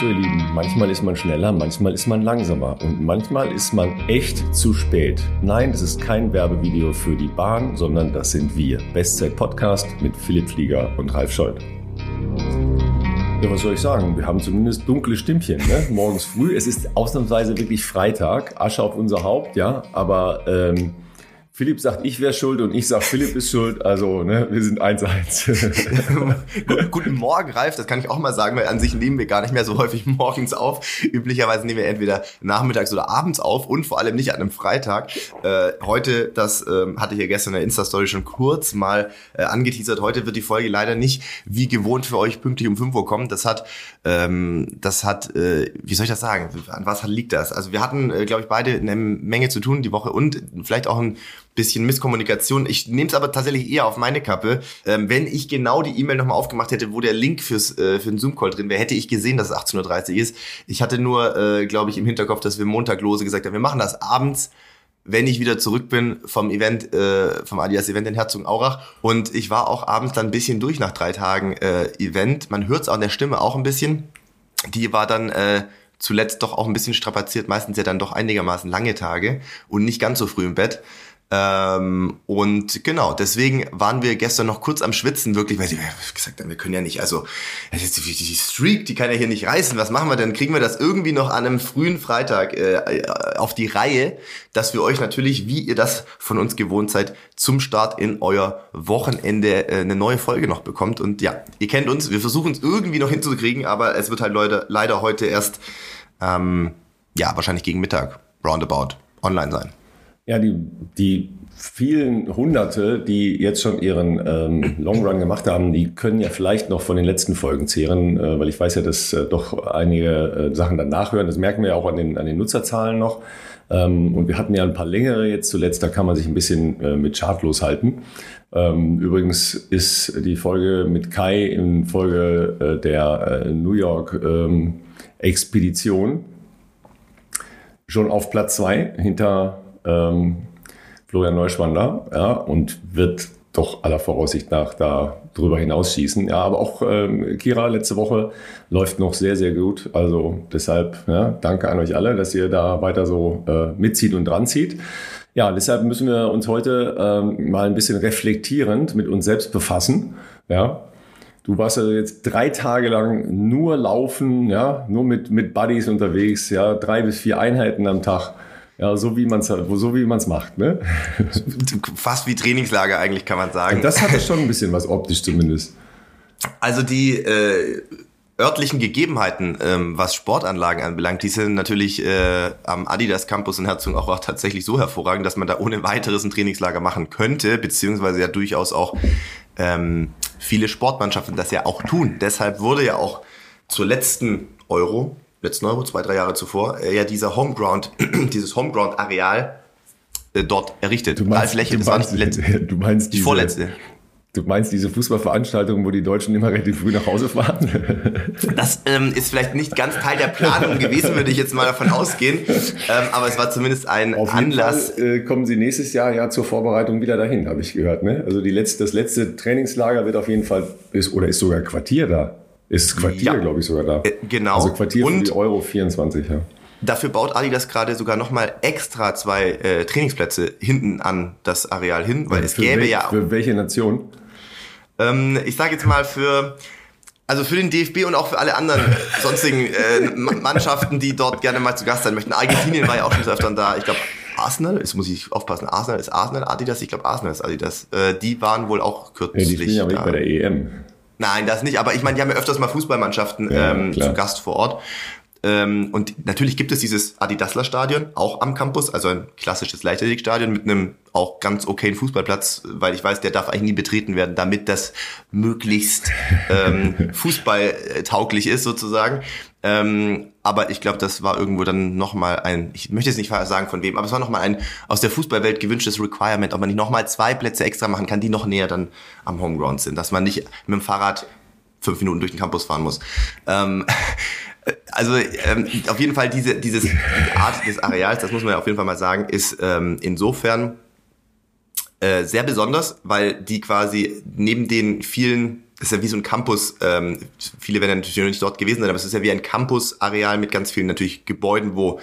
So ihr Lieben, manchmal ist man schneller, manchmal ist man langsamer und manchmal ist man echt zu spät. Nein, das ist kein Werbevideo für die Bahn, sondern das sind wir. Bestzeit Podcast mit Philipp Flieger und Ralf Scholz. Ja, was soll ich sagen? Wir haben zumindest dunkle Stimmchen, ne? morgens früh. Es ist ausnahmsweise wirklich Freitag, Asche auf unser Haupt, ja, aber ähm, Philipp sagt, ich wäre schuld und ich sage, Philipp ist schuld. Also, ne, wir sind 1-1. Guten Morgen, Ralf. Das kann ich auch mal sagen, weil an sich nehmen wir gar nicht mehr so häufig morgens auf. Üblicherweise nehmen wir entweder nachmittags oder abends auf und vor allem nicht an einem Freitag. Äh, heute, das äh, hatte ich ja gestern in der Insta-Story schon kurz mal äh, angeteasert. Heute wird die Folge leider nicht wie gewohnt für euch pünktlich um 5 Uhr kommen. Das hat, ähm, das hat, äh, wie soll ich das sagen? An was liegt das? Also wir hatten, äh, glaube ich, beide eine Menge zu tun die Woche und vielleicht auch ein bisschen Misskommunikation. Ich nehme es aber tatsächlich eher auf meine Kappe. Ähm, wenn ich genau die E-Mail nochmal aufgemacht hätte, wo der Link fürs, äh, für den Zoom-Call drin wäre, hätte ich gesehen, dass es 18.30 Uhr ist. Ich hatte nur, äh, glaube ich, im Hinterkopf, dass wir Montag lose gesagt haben, wir machen das abends wenn ich wieder zurück bin vom Event, äh, vom Adidas Event in Herzogenaurach. Und ich war auch abends dann ein bisschen durch nach drei Tagen äh, Event. Man hört es in der Stimme auch ein bisschen. Die war dann äh, zuletzt doch auch ein bisschen strapaziert, meistens ja dann doch einigermaßen lange Tage und nicht ganz so früh im Bett. Ähm, und genau, deswegen waren wir gestern noch kurz am Schwitzen, wirklich, weil sie gesagt haben, wir können ja nicht, also die, Streak, die kann ja hier nicht reißen. Was machen wir denn? Kriegen wir das irgendwie noch an einem frühen Freitag äh, auf die Reihe, dass wir euch natürlich, wie ihr das von uns gewohnt seid, zum Start in euer Wochenende äh, eine neue Folge noch bekommt. Und ja, ihr kennt uns, wir versuchen es irgendwie noch hinzukriegen, aber es wird halt Leute leider heute erst, ähm, ja, wahrscheinlich gegen Mittag, roundabout, online sein. Ja, die, die vielen Hunderte, die jetzt schon ihren ähm, Long Run gemacht haben, die können ja vielleicht noch von den letzten Folgen zehren, äh, weil ich weiß ja, dass äh, doch einige äh, Sachen dann nachhören. Das merken wir ja auch an den, an den Nutzerzahlen noch. Ähm, und wir hatten ja ein paar längere jetzt zuletzt, da kann man sich ein bisschen äh, mit schadlos halten. Ähm, übrigens ist die Folge mit Kai in Folge äh, der äh, New York ähm, Expedition schon auf Platz zwei hinter ähm, Florian Neuschwander, ja, und wird doch aller Voraussicht nach da drüber hinausschießen. Ja, aber auch ähm, Kira letzte Woche läuft noch sehr, sehr gut. Also deshalb ja, danke an euch alle, dass ihr da weiter so äh, mitzieht und dran zieht. Ja, deshalb müssen wir uns heute ähm, mal ein bisschen reflektierend mit uns selbst befassen. Ja, du warst also jetzt drei Tage lang nur laufen, ja, nur mit, mit Buddies unterwegs, ja, drei bis vier Einheiten am Tag. Ja, so wie man es so wie man's macht, ne? Fast wie Trainingslager eigentlich, kann man sagen. Das hatte schon ein bisschen was optisch zumindest. Also die äh, örtlichen Gegebenheiten, ähm, was Sportanlagen anbelangt, die sind natürlich äh, am Adidas Campus in Herzogenaurach auch tatsächlich so hervorragend, dass man da ohne weiteres ein Trainingslager machen könnte, beziehungsweise ja durchaus auch ähm, viele Sportmannschaften das ja auch tun. Deshalb wurde ja auch zur letzten Euro letzten Euro, zwei, drei Jahre zuvor, äh, ja dieser Homeground, dieses Homeground-Areal äh, dort errichtet. Du meinst, Fläche, du meinst, letzte, du meinst die diese, vorletzte. Du meinst diese Fußballveranstaltung, wo die Deutschen immer relativ früh nach Hause fahren? Das ähm, ist vielleicht nicht ganz Teil der Planung gewesen, würde ich jetzt mal davon ausgehen. Ähm, aber es war zumindest ein Auf Anlass. Fall, äh, kommen Sie nächstes Jahr ja zur Vorbereitung wieder dahin, habe ich gehört. Ne? Also die letzte, das letzte Trainingslager wird auf jeden Fall, ist, oder ist sogar Quartier da. Ist Quartier, ja. glaube ich, sogar da. Äh, genau. Also Quartier und für die Euro 24, ja. Dafür baut Adidas gerade sogar nochmal extra zwei äh, Trainingsplätze hinten an das Areal hin, weil ja, es gäbe wel ja. Für welche Nation? Ähm, ich sage jetzt mal für. Also für den DFB und auch für alle anderen sonstigen äh, Mannschaften, die dort gerne mal zu Gast sein möchten. Argentinien war ja auch schon so öfter da. Ich glaube, Arsenal, jetzt muss ich aufpassen, Arsenal ist Arsenal Adidas, ich glaube Arsenal ist Adidas. Äh, die waren wohl auch kürzlich. Ja, die spielen ja da. bei der EM. Nein, das nicht. Aber ich meine, die haben ja öfters mal Fußballmannschaften ja, ähm, zu Gast vor Ort. Ähm, und natürlich gibt es dieses Adidasler Stadion auch am Campus, also ein klassisches Leichtathletikstadion mit einem auch ganz okayen Fußballplatz, weil ich weiß, der darf eigentlich nie betreten werden, damit das möglichst ähm, fußballtauglich ist sozusagen. Ähm, aber ich glaube, das war irgendwo dann nochmal ein, ich möchte jetzt nicht sagen von wem, aber es war nochmal ein aus der Fußballwelt gewünschtes Requirement, ob man nicht nochmal zwei Plätze extra machen kann, die noch näher dann am Homeground sind, dass man nicht mit dem Fahrrad fünf Minuten durch den Campus fahren muss. Ähm, also ähm, auf jeden Fall diese, dieses, die Art des Areals, das muss man ja auf jeden Fall mal sagen, ist ähm, insofern äh, sehr besonders, weil die quasi neben den vielen ist ja wie so ein Campus, ähm, viele werden natürlich noch nicht dort gewesen sein, aber es ist ja wie ein Campus-Areal mit ganz vielen natürlich Gebäuden, wo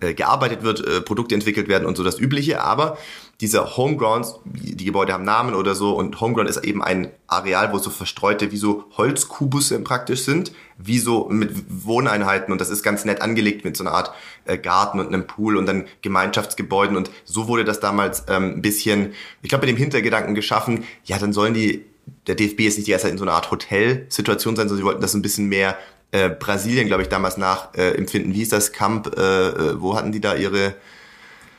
äh, gearbeitet wird, äh, Produkte entwickelt werden und so das Übliche, aber diese Homegrounds, die Gebäude haben Namen oder so und Homeground ist eben ein Areal, wo so verstreute wie so Holzkubusse praktisch sind, wie so mit Wohneinheiten und das ist ganz nett angelegt mit so einer Art äh, Garten und einem Pool und dann Gemeinschaftsgebäuden und so wurde das damals ähm, ein bisschen, ich glaube mit dem Hintergedanken geschaffen, ja dann sollen die, der DFB ist nicht die erste Zeit in so einer Art Hotelsituation sein, sondern sie wollten das ein bisschen mehr äh, Brasilien, glaube ich, damals nachempfinden. Äh, Wie ist das Camp? Äh, äh, wo hatten die da ihre?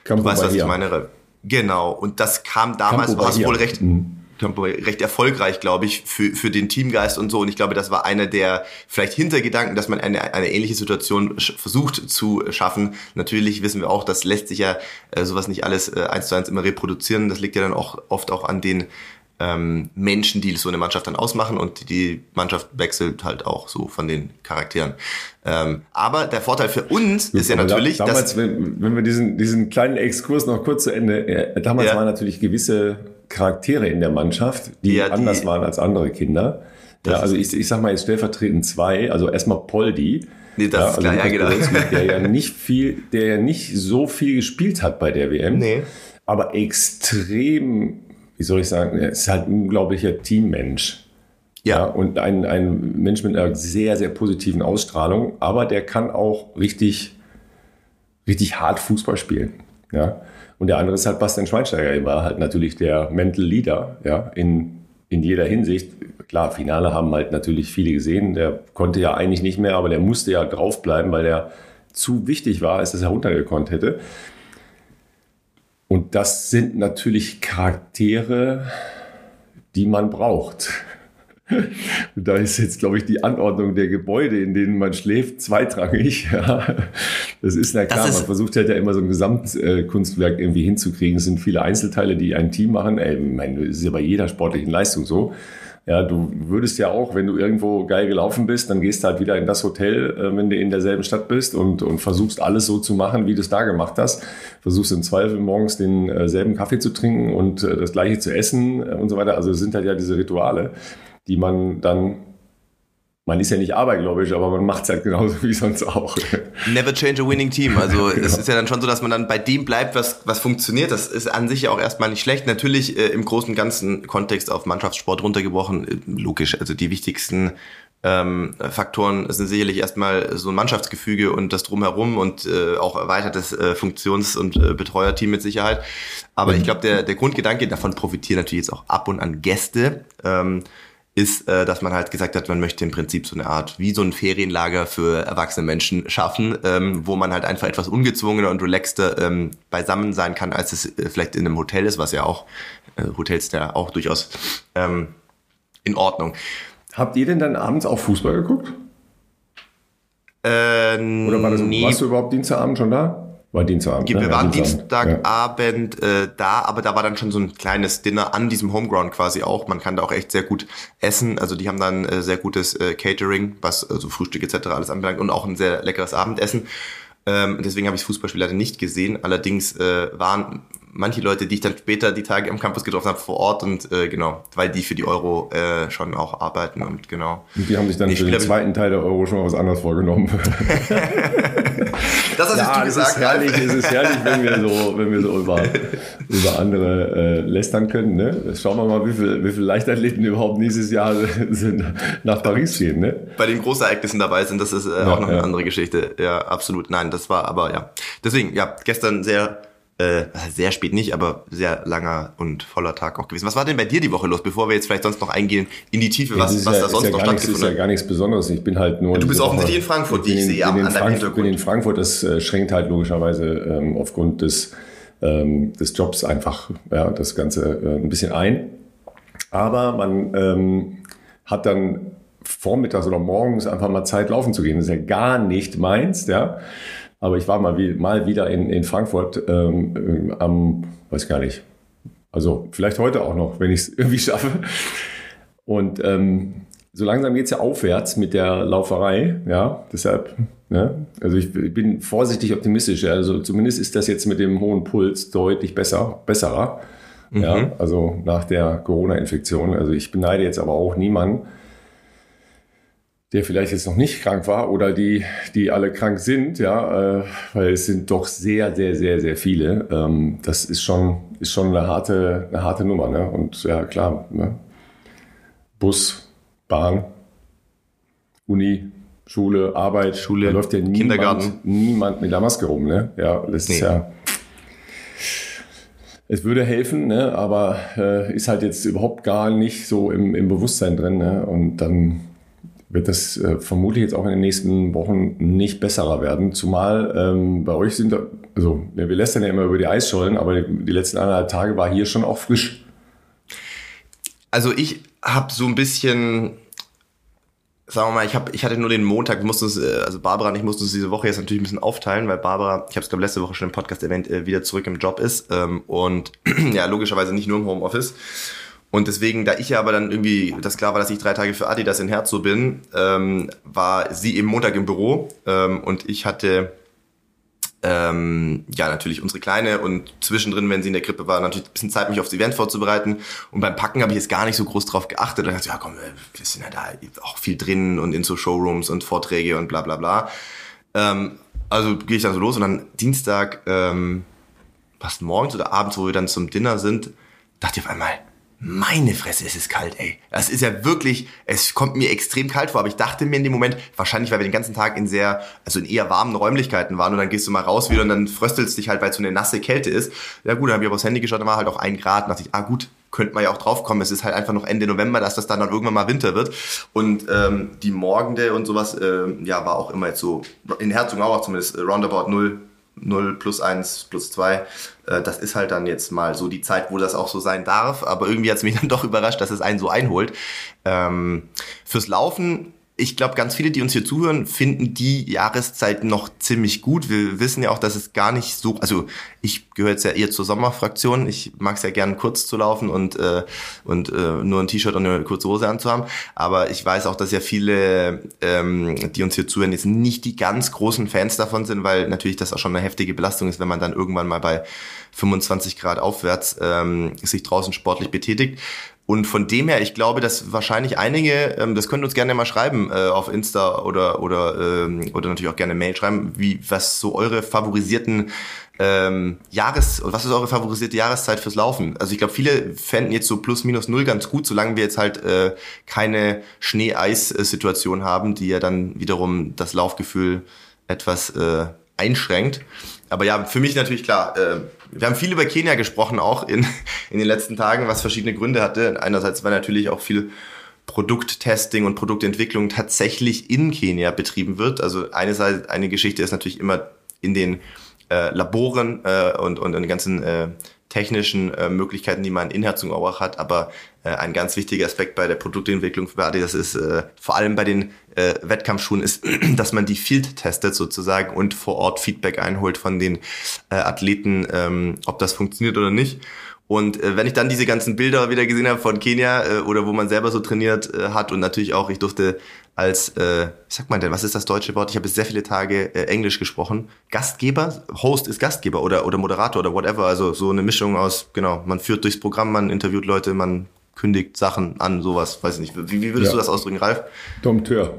Campo du weißt, was ich meine. Genau, und das kam damals, war es wohl recht, mhm. recht erfolgreich, glaube ich, für, für den Teamgeist und so. Und ich glaube, das war einer der vielleicht Hintergedanken, dass man eine, eine ähnliche Situation versucht zu schaffen. Natürlich wissen wir auch, das lässt sich ja äh, sowas nicht alles äh, eins zu eins immer reproduzieren. Das liegt ja dann auch oft auch an den ähm, Menschen, die so eine Mannschaft dann ausmachen und die Mannschaft wechselt halt auch so von den Charakteren. Ähm, aber der Vorteil für uns ist ja natürlich, da, damals, dass wenn, wenn wir diesen diesen kleinen Exkurs noch kurz zu Ende, äh, damals ja. waren natürlich gewisse Charaktere in der Mannschaft, die, ja, die anders waren als andere Kinder. Ja, also ich, ich sag mal jetzt stellvertretend zwei, also erstmal Poldi, Nee, das ja, ist klar, also ja, genau. der ja nicht viel, der ja nicht so viel gespielt hat bei der WM, nee. aber extrem wie soll ich sagen, er ist halt ein unglaublicher Teammensch. Ja. ja. und ein, ein Mensch mit einer sehr, sehr positiven Ausstrahlung, aber der kann auch richtig, richtig hart Fußball spielen. Ja. Und der andere ist halt Bastian Schweinsteiger. Er war halt natürlich der Mental Leader, ja, in, in jeder Hinsicht. Klar, Finale haben halt natürlich viele gesehen. Der konnte ja eigentlich nicht mehr, aber der musste ja draufbleiben, weil der zu wichtig war, als dass er runtergekonnt hätte. Und das sind natürlich Charaktere, die man braucht. Und da ist jetzt, glaube ich, die Anordnung der Gebäude, in denen man schläft, zweitrangig. Ja. Das ist na klar, ist man versucht halt ja immer so ein Gesamtkunstwerk irgendwie hinzukriegen. Es sind viele Einzelteile, die ein Team machen. Ey, ich meine, das ist ja bei jeder sportlichen Leistung so. Ja, du würdest ja auch, wenn du irgendwo geil gelaufen bist, dann gehst du halt wieder in das Hotel, äh, wenn du in derselben Stadt bist und, und versuchst alles so zu machen, wie du es da gemacht hast. Versuchst im Zweifel morgens denselben äh, Kaffee zu trinken und äh, das gleiche zu essen äh, und so weiter. Also es sind halt ja diese Rituale, die man dann man ist ja nicht abergläubisch, aber man macht es halt genauso wie sonst auch. Never change a winning team. Also genau. es ist ja dann schon so, dass man dann bei dem bleibt, was, was funktioniert. Das ist an sich ja auch erstmal nicht schlecht. Natürlich äh, im großen ganzen Kontext auf Mannschaftssport runtergebrochen, äh, logisch. Also die wichtigsten ähm, Faktoren sind sicherlich erstmal so ein Mannschaftsgefüge und das drumherum und äh, auch erweitertes äh, Funktions- und äh, Betreuerteam mit Sicherheit. Aber mhm. ich glaube, der, der Grundgedanke, davon profitieren natürlich jetzt auch ab und an Gäste. Ähm, ist, äh, dass man halt gesagt hat, man möchte im Prinzip so eine Art wie so ein Ferienlager für erwachsene Menschen schaffen, ähm, wo man halt einfach etwas ungezwungener und relaxter ähm, beisammen sein kann, als es äh, vielleicht in einem Hotel ist, was ja auch äh, Hotels ja auch durchaus ähm, in Ordnung. Habt ihr denn dann abends auch Fußball geguckt? Äh, Oder war das, nee. warst du überhaupt Dienstagabend schon da? War Dienstagabend. Wir ne? waren Dienstagabend ja. äh, da, aber da war dann schon so ein kleines Dinner an diesem Homeground quasi auch. Man kann da auch echt sehr gut essen. Also die haben dann äh, sehr gutes äh, Catering, was also Frühstück etc. alles anbelangt und auch ein sehr leckeres Abendessen. Ähm, deswegen habe ich Fußballspiel leider nicht gesehen. Allerdings äh, waren manche Leute, die ich dann später die Tage am Campus getroffen habe, vor Ort und äh, genau, weil die für die Euro äh, schon auch arbeiten und genau. Und die haben sich dann nee, für den zweiten Teil der Euro schon mal was anderes vorgenommen. das hast ja, du gesagt. Es ist herrlich, es ist herrlich, wenn wir so, wenn wir so über, über andere äh, lästern können. Ne? Schauen wir mal, wie viele wie viel Leichtathleten überhaupt nächstes Jahr sind, nach Paris gehen. Ne? Bei den Großereignissen dabei sind, das ist äh, ja, auch noch ja. eine andere Geschichte. Ja, absolut. Nein, das war aber ja. Deswegen, ja, gestern sehr äh, sehr spät nicht, aber sehr langer und voller Tag auch gewesen. Was war denn bei dir die Woche los, bevor wir jetzt vielleicht sonst noch eingehen in die Tiefe, was, was ja, da sonst ja noch stattgefunden hat? Das ist ja gar nichts Besonderes. Ich bin halt nur. Ja, du bist offensichtlich in Frankfurt, wie ich sehe, an deinem Frank Hintergrund. Ich bin in Frankfurt, das äh, schränkt halt logischerweise ähm, aufgrund des, ähm, des Jobs einfach ja, das Ganze äh, ein bisschen ein. Aber man ähm, hat dann vormittags oder morgens einfach mal Zeit laufen zu gehen. Das ist ja gar nicht meins, ja. Aber ich war mal, wie, mal wieder in, in Frankfurt ähm, am, weiß gar nicht, also vielleicht heute auch noch, wenn ich es irgendwie schaffe. Und ähm, so langsam geht's ja aufwärts mit der Lauferei, ja, deshalb, ne? also ich, ich bin vorsichtig optimistisch, also zumindest ist das jetzt mit dem hohen Puls deutlich besser, besserer, mhm. ja, also nach der Corona-Infektion. Also ich beneide jetzt aber auch niemanden, der vielleicht jetzt noch nicht krank war oder die, die alle krank sind, ja, äh, weil es sind doch sehr, sehr, sehr, sehr viele. Ähm, das ist schon, ist schon eine harte, eine harte Nummer, ne? Und ja, klar, ne? Bus, Bahn, Uni, Schule, Arbeit, Schule, da läuft ja niemand, Kindergarten. niemand mit der Maske rum, ne? Ja, das ist Nee. ja. Es würde helfen, ne? aber äh, ist halt jetzt überhaupt gar nicht so im, im Bewusstsein drin. Ne? Und dann wird das äh, vermutlich jetzt auch in den nächsten Wochen nicht besserer werden. Zumal ähm, bei euch sind, also wir lästern ja immer über die Eisschollen, aber die, die letzten anderthalb Tage war hier schon auch frisch. Also ich habe so ein bisschen, sagen wir mal, ich, hab, ich hatte nur den Montag, wir mussten es, äh, also Barbara und ich mussten es diese Woche jetzt natürlich ein bisschen aufteilen, weil Barbara, ich habe es glaube letzte Woche schon im Podcast erwähnt, äh, wieder zurück im Job ist ähm, und ja, logischerweise nicht nur im Homeoffice. Und deswegen, da ich ja aber dann irgendwie, das klar war, dass ich drei Tage für Adidas in Herzog bin, ähm, war sie eben Montag im Büro ähm, und ich hatte ähm, ja, natürlich unsere Kleine und zwischendrin, wenn sie in der Krippe war, natürlich ein bisschen Zeit, mich aufs Event vorzubereiten. Und beim Packen habe ich jetzt gar nicht so groß drauf geachtet. Und dachte, ja komm, wir sind ja da auch viel drin und in so Showrooms und Vorträge und bla bla bla. Ähm, also gehe ich dann so los und dann Dienstag, ähm, fast morgens oder abends, wo wir dann zum Dinner sind, dachte ich auf einmal, meine Fresse, es ist kalt, ey. Das ist ja wirklich, es kommt mir extrem kalt vor, aber ich dachte mir in dem Moment, wahrscheinlich, weil wir den ganzen Tag in sehr, also in eher warmen Räumlichkeiten waren und dann gehst du mal raus wieder und dann fröstelst dich halt, weil es so eine nasse Kälte ist. Ja gut, dann habe ich aber aufs Handy geschaut, da war halt auch ein Grad. Und dachte ich, ah gut, könnte man ja auch drauf kommen. Es ist halt einfach noch Ende November, dass das dann, dann irgendwann mal Winter wird. Und ähm, die Morgende und sowas, ähm, ja, war auch immer jetzt so, in Herzogenaurach zumindest, äh, roundabout null 0 plus 1 plus 2. Äh, das ist halt dann jetzt mal so die Zeit, wo das auch so sein darf. Aber irgendwie hat es mich dann doch überrascht, dass es einen so einholt. Ähm, fürs Laufen, ich glaube, ganz viele, die uns hier zuhören, finden die Jahreszeit noch ziemlich gut. Wir wissen ja auch, dass es gar nicht so, also ich gehöre jetzt ja eher zur Sommerfraktion. Ich mag es ja gern kurz zu laufen und, äh, und äh, nur ein T-Shirt und eine kurze Hose anzuhaben. Aber ich weiß auch, dass ja viele, ähm, die uns hier zuhören, jetzt nicht die ganz großen Fans davon sind, weil natürlich das auch schon eine heftige Belastung ist, wenn man dann irgendwann mal bei 25 Grad aufwärts ähm, sich draußen sportlich betätigt. Und von dem her, ich glaube, dass wahrscheinlich einige, ähm, das ihr uns gerne mal schreiben äh, auf Insta oder oder ähm, oder natürlich auch gerne Mail schreiben, wie was so eure favorisierten ähm, Jahres was ist eure favorisierte Jahreszeit fürs Laufen? Also ich glaube, viele fänden jetzt so plus minus null ganz gut, solange wir jetzt halt äh, keine Schnee-Eis-Situation haben, die ja dann wiederum das Laufgefühl etwas äh, einschränkt. Aber ja, für mich natürlich klar, äh, wir haben viel über Kenia gesprochen, auch in, in den letzten Tagen, was verschiedene Gründe hatte. Einerseits war natürlich auch viel Produkttesting und Produktentwicklung tatsächlich in Kenia betrieben wird. Also eine, Seite, eine Geschichte ist natürlich immer in den äh, Laboren äh, und, und in den ganzen äh, technischen äh, Möglichkeiten, die man in Herzogenaurach hat. Aber äh, ein ganz wichtiger Aspekt bei der Produktentwicklung für Adidas ist äh, vor allem bei den äh, Wettkampfschuhen ist, dass man die Field testet sozusagen und vor Ort Feedback einholt von den äh, Athleten, ähm, ob das funktioniert oder nicht. Und äh, wenn ich dann diese ganzen Bilder wieder gesehen habe von Kenia äh, oder wo man selber so trainiert äh, hat und natürlich auch, ich durfte als, äh, wie sagt man denn, was ist das deutsche Wort? Ich habe jetzt sehr viele Tage äh, Englisch gesprochen. Gastgeber, Host ist Gastgeber oder, oder Moderator oder whatever. Also so eine Mischung aus, genau, man führt durchs Programm, man interviewt Leute, man kündigt Sachen an, sowas, weiß ich nicht. Wie, wie würdest Ja. du das ausdrücken, Ralf? Dompteur.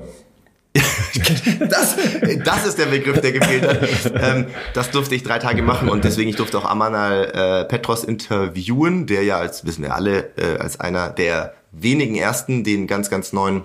Das, das ist der Begriff, der gefehlt hat. Ähm, das durfte ich drei Tage machen und deswegen ich durfte auch Amanal äh, Petros interviewen, der ja als wissen wir alle äh, als einer der wenigen ersten den ganz ganz neuen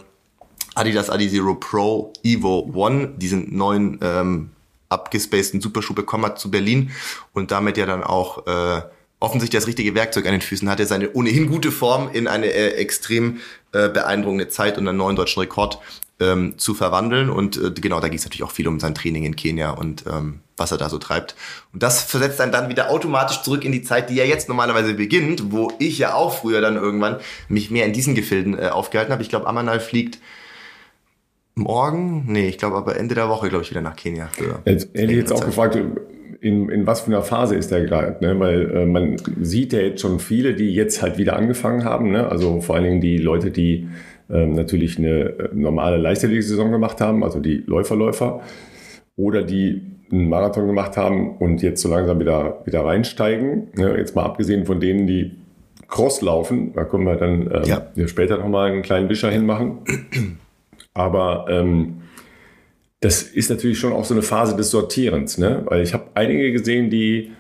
Adidas Adizero Pro Evo One, diesen neuen ähm, abgespaceden Superschuh bekommen hat zu Berlin und damit ja dann auch äh, offensichtlich das richtige Werkzeug an den Füßen hatte, seine ohnehin gute Form in eine äh, extrem äh, beeindruckende Zeit und einen neuen deutschen Rekord ähm, zu verwandeln. Und äh, genau, da ging es natürlich auch viel um sein Training in Kenia und ähm, was er da so treibt. Und das versetzt einen dann wieder automatisch zurück in die Zeit, die ja jetzt normalerweise beginnt, wo ich ja auch früher dann irgendwann mich mehr in diesen Gefilden äh, aufgehalten habe. Ich glaube, Amanal fliegt morgen, nee, ich glaube aber Ende der Woche, glaube ich, wieder nach Kenia. Jetzt hätte ich jetzt auch Zeit. gefragt, in, in was für einer Phase ist der gerade? Ne? Weil äh, man sieht ja jetzt schon viele, die jetzt halt wieder angefangen haben. Ne? Also vor allen Dingen die Leute, die natürlich eine äh, normale Leichtathletik-Saison gemacht haben, also die Läuferläufer, oder die einen Marathon gemacht haben und jetzt so langsam wieder, wieder reinsteigen. Ne? Jetzt mal abgesehen von denen, die Cross laufen, da können wir dann ähm, Ja. ja. später nochmal einen kleinen Wischer hinmachen. Aber ähm, das ist natürlich schon auch so eine Phase des Sortierens, ne? Weil ich habe einige gesehen, die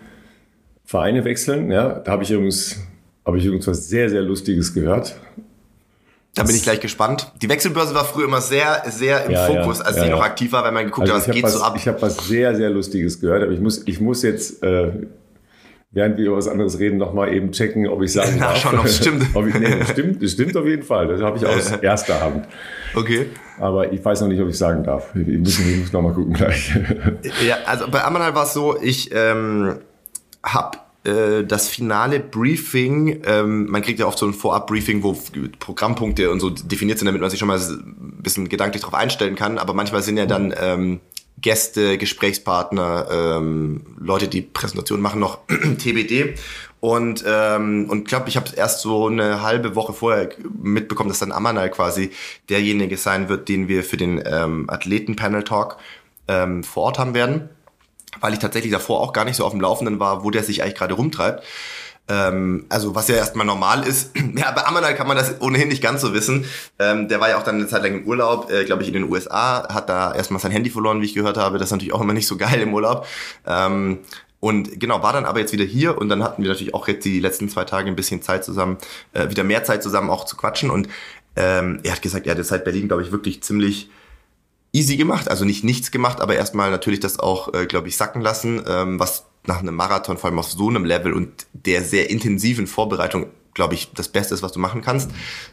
Vereine wechseln. Ja, da habe ich übrigens habe ich übrigens was sehr sehr Lustiges gehört. Da bin ich gleich gespannt. Die Wechselbörse war früher immer sehr, sehr im ja, Fokus, als ja, die ja. noch aktiv war, wenn man geguckt also hat, was geht was, so ab. Ich habe was sehr, sehr Lustiges gehört, aber ich muss, ich muss jetzt, äh, während wir über was anderes reden, nochmal eben checken, ob ich sagen darf. Nachschauen, ob es stimmt. ob ich, nee, das stimmt. Das stimmt auf jeden Fall. Das habe ich aus erster Hand. Okay. Aber ich weiß noch nicht, ob ich sagen darf. Ich muss, ich muss nochmal gucken gleich. ja, also bei Amanal war es so, ich ähm, habe das finale Briefing, ähm, man kriegt ja oft so ein Vorab-Briefing, wo Programmpunkte und so definiert sind, damit man sich schon mal ein bisschen gedanklich darauf einstellen kann. Aber manchmal sind ja dann ähm, Gäste, Gesprächspartner, ähm, Leute, die Präsentationen machen, noch TBD. Und, ähm, und glaube, ich habe erst so eine halbe Woche vorher mitbekommen, dass dann Amanal quasi derjenige sein wird, den wir für den ähm, Athleten-Panel-Talk ähm, vor Ort haben werden weil ich tatsächlich davor auch gar nicht so auf dem Laufenden war, wo der sich eigentlich gerade rumtreibt. Ähm, also was ja erstmal normal ist. ja, bei Amanal kann man das ohnehin nicht ganz so wissen. Ähm, der war ja auch dann eine Zeit lang im Urlaub, äh, glaube ich, in den USA, hat da erstmal sein Handy verloren, wie ich gehört habe. Das ist natürlich auch immer nicht so geil im Urlaub. Ähm, und genau, war dann aber jetzt wieder hier und dann hatten wir natürlich auch jetzt die letzten zwei Tage ein bisschen Zeit zusammen, äh, wieder mehr Zeit zusammen auch zu quatschen. Und ähm, er hat gesagt, er hat jetzt seit Berlin, glaube ich, wirklich ziemlich easy gemacht, also nicht nichts gemacht, aber erstmal natürlich das auch, äh, glaube ich, sacken lassen, ähm, was nach einem Marathon, vor allem auf so einem Level und der sehr intensiven Vorbereitung glaube ich, das Beste ist, was du machen kannst.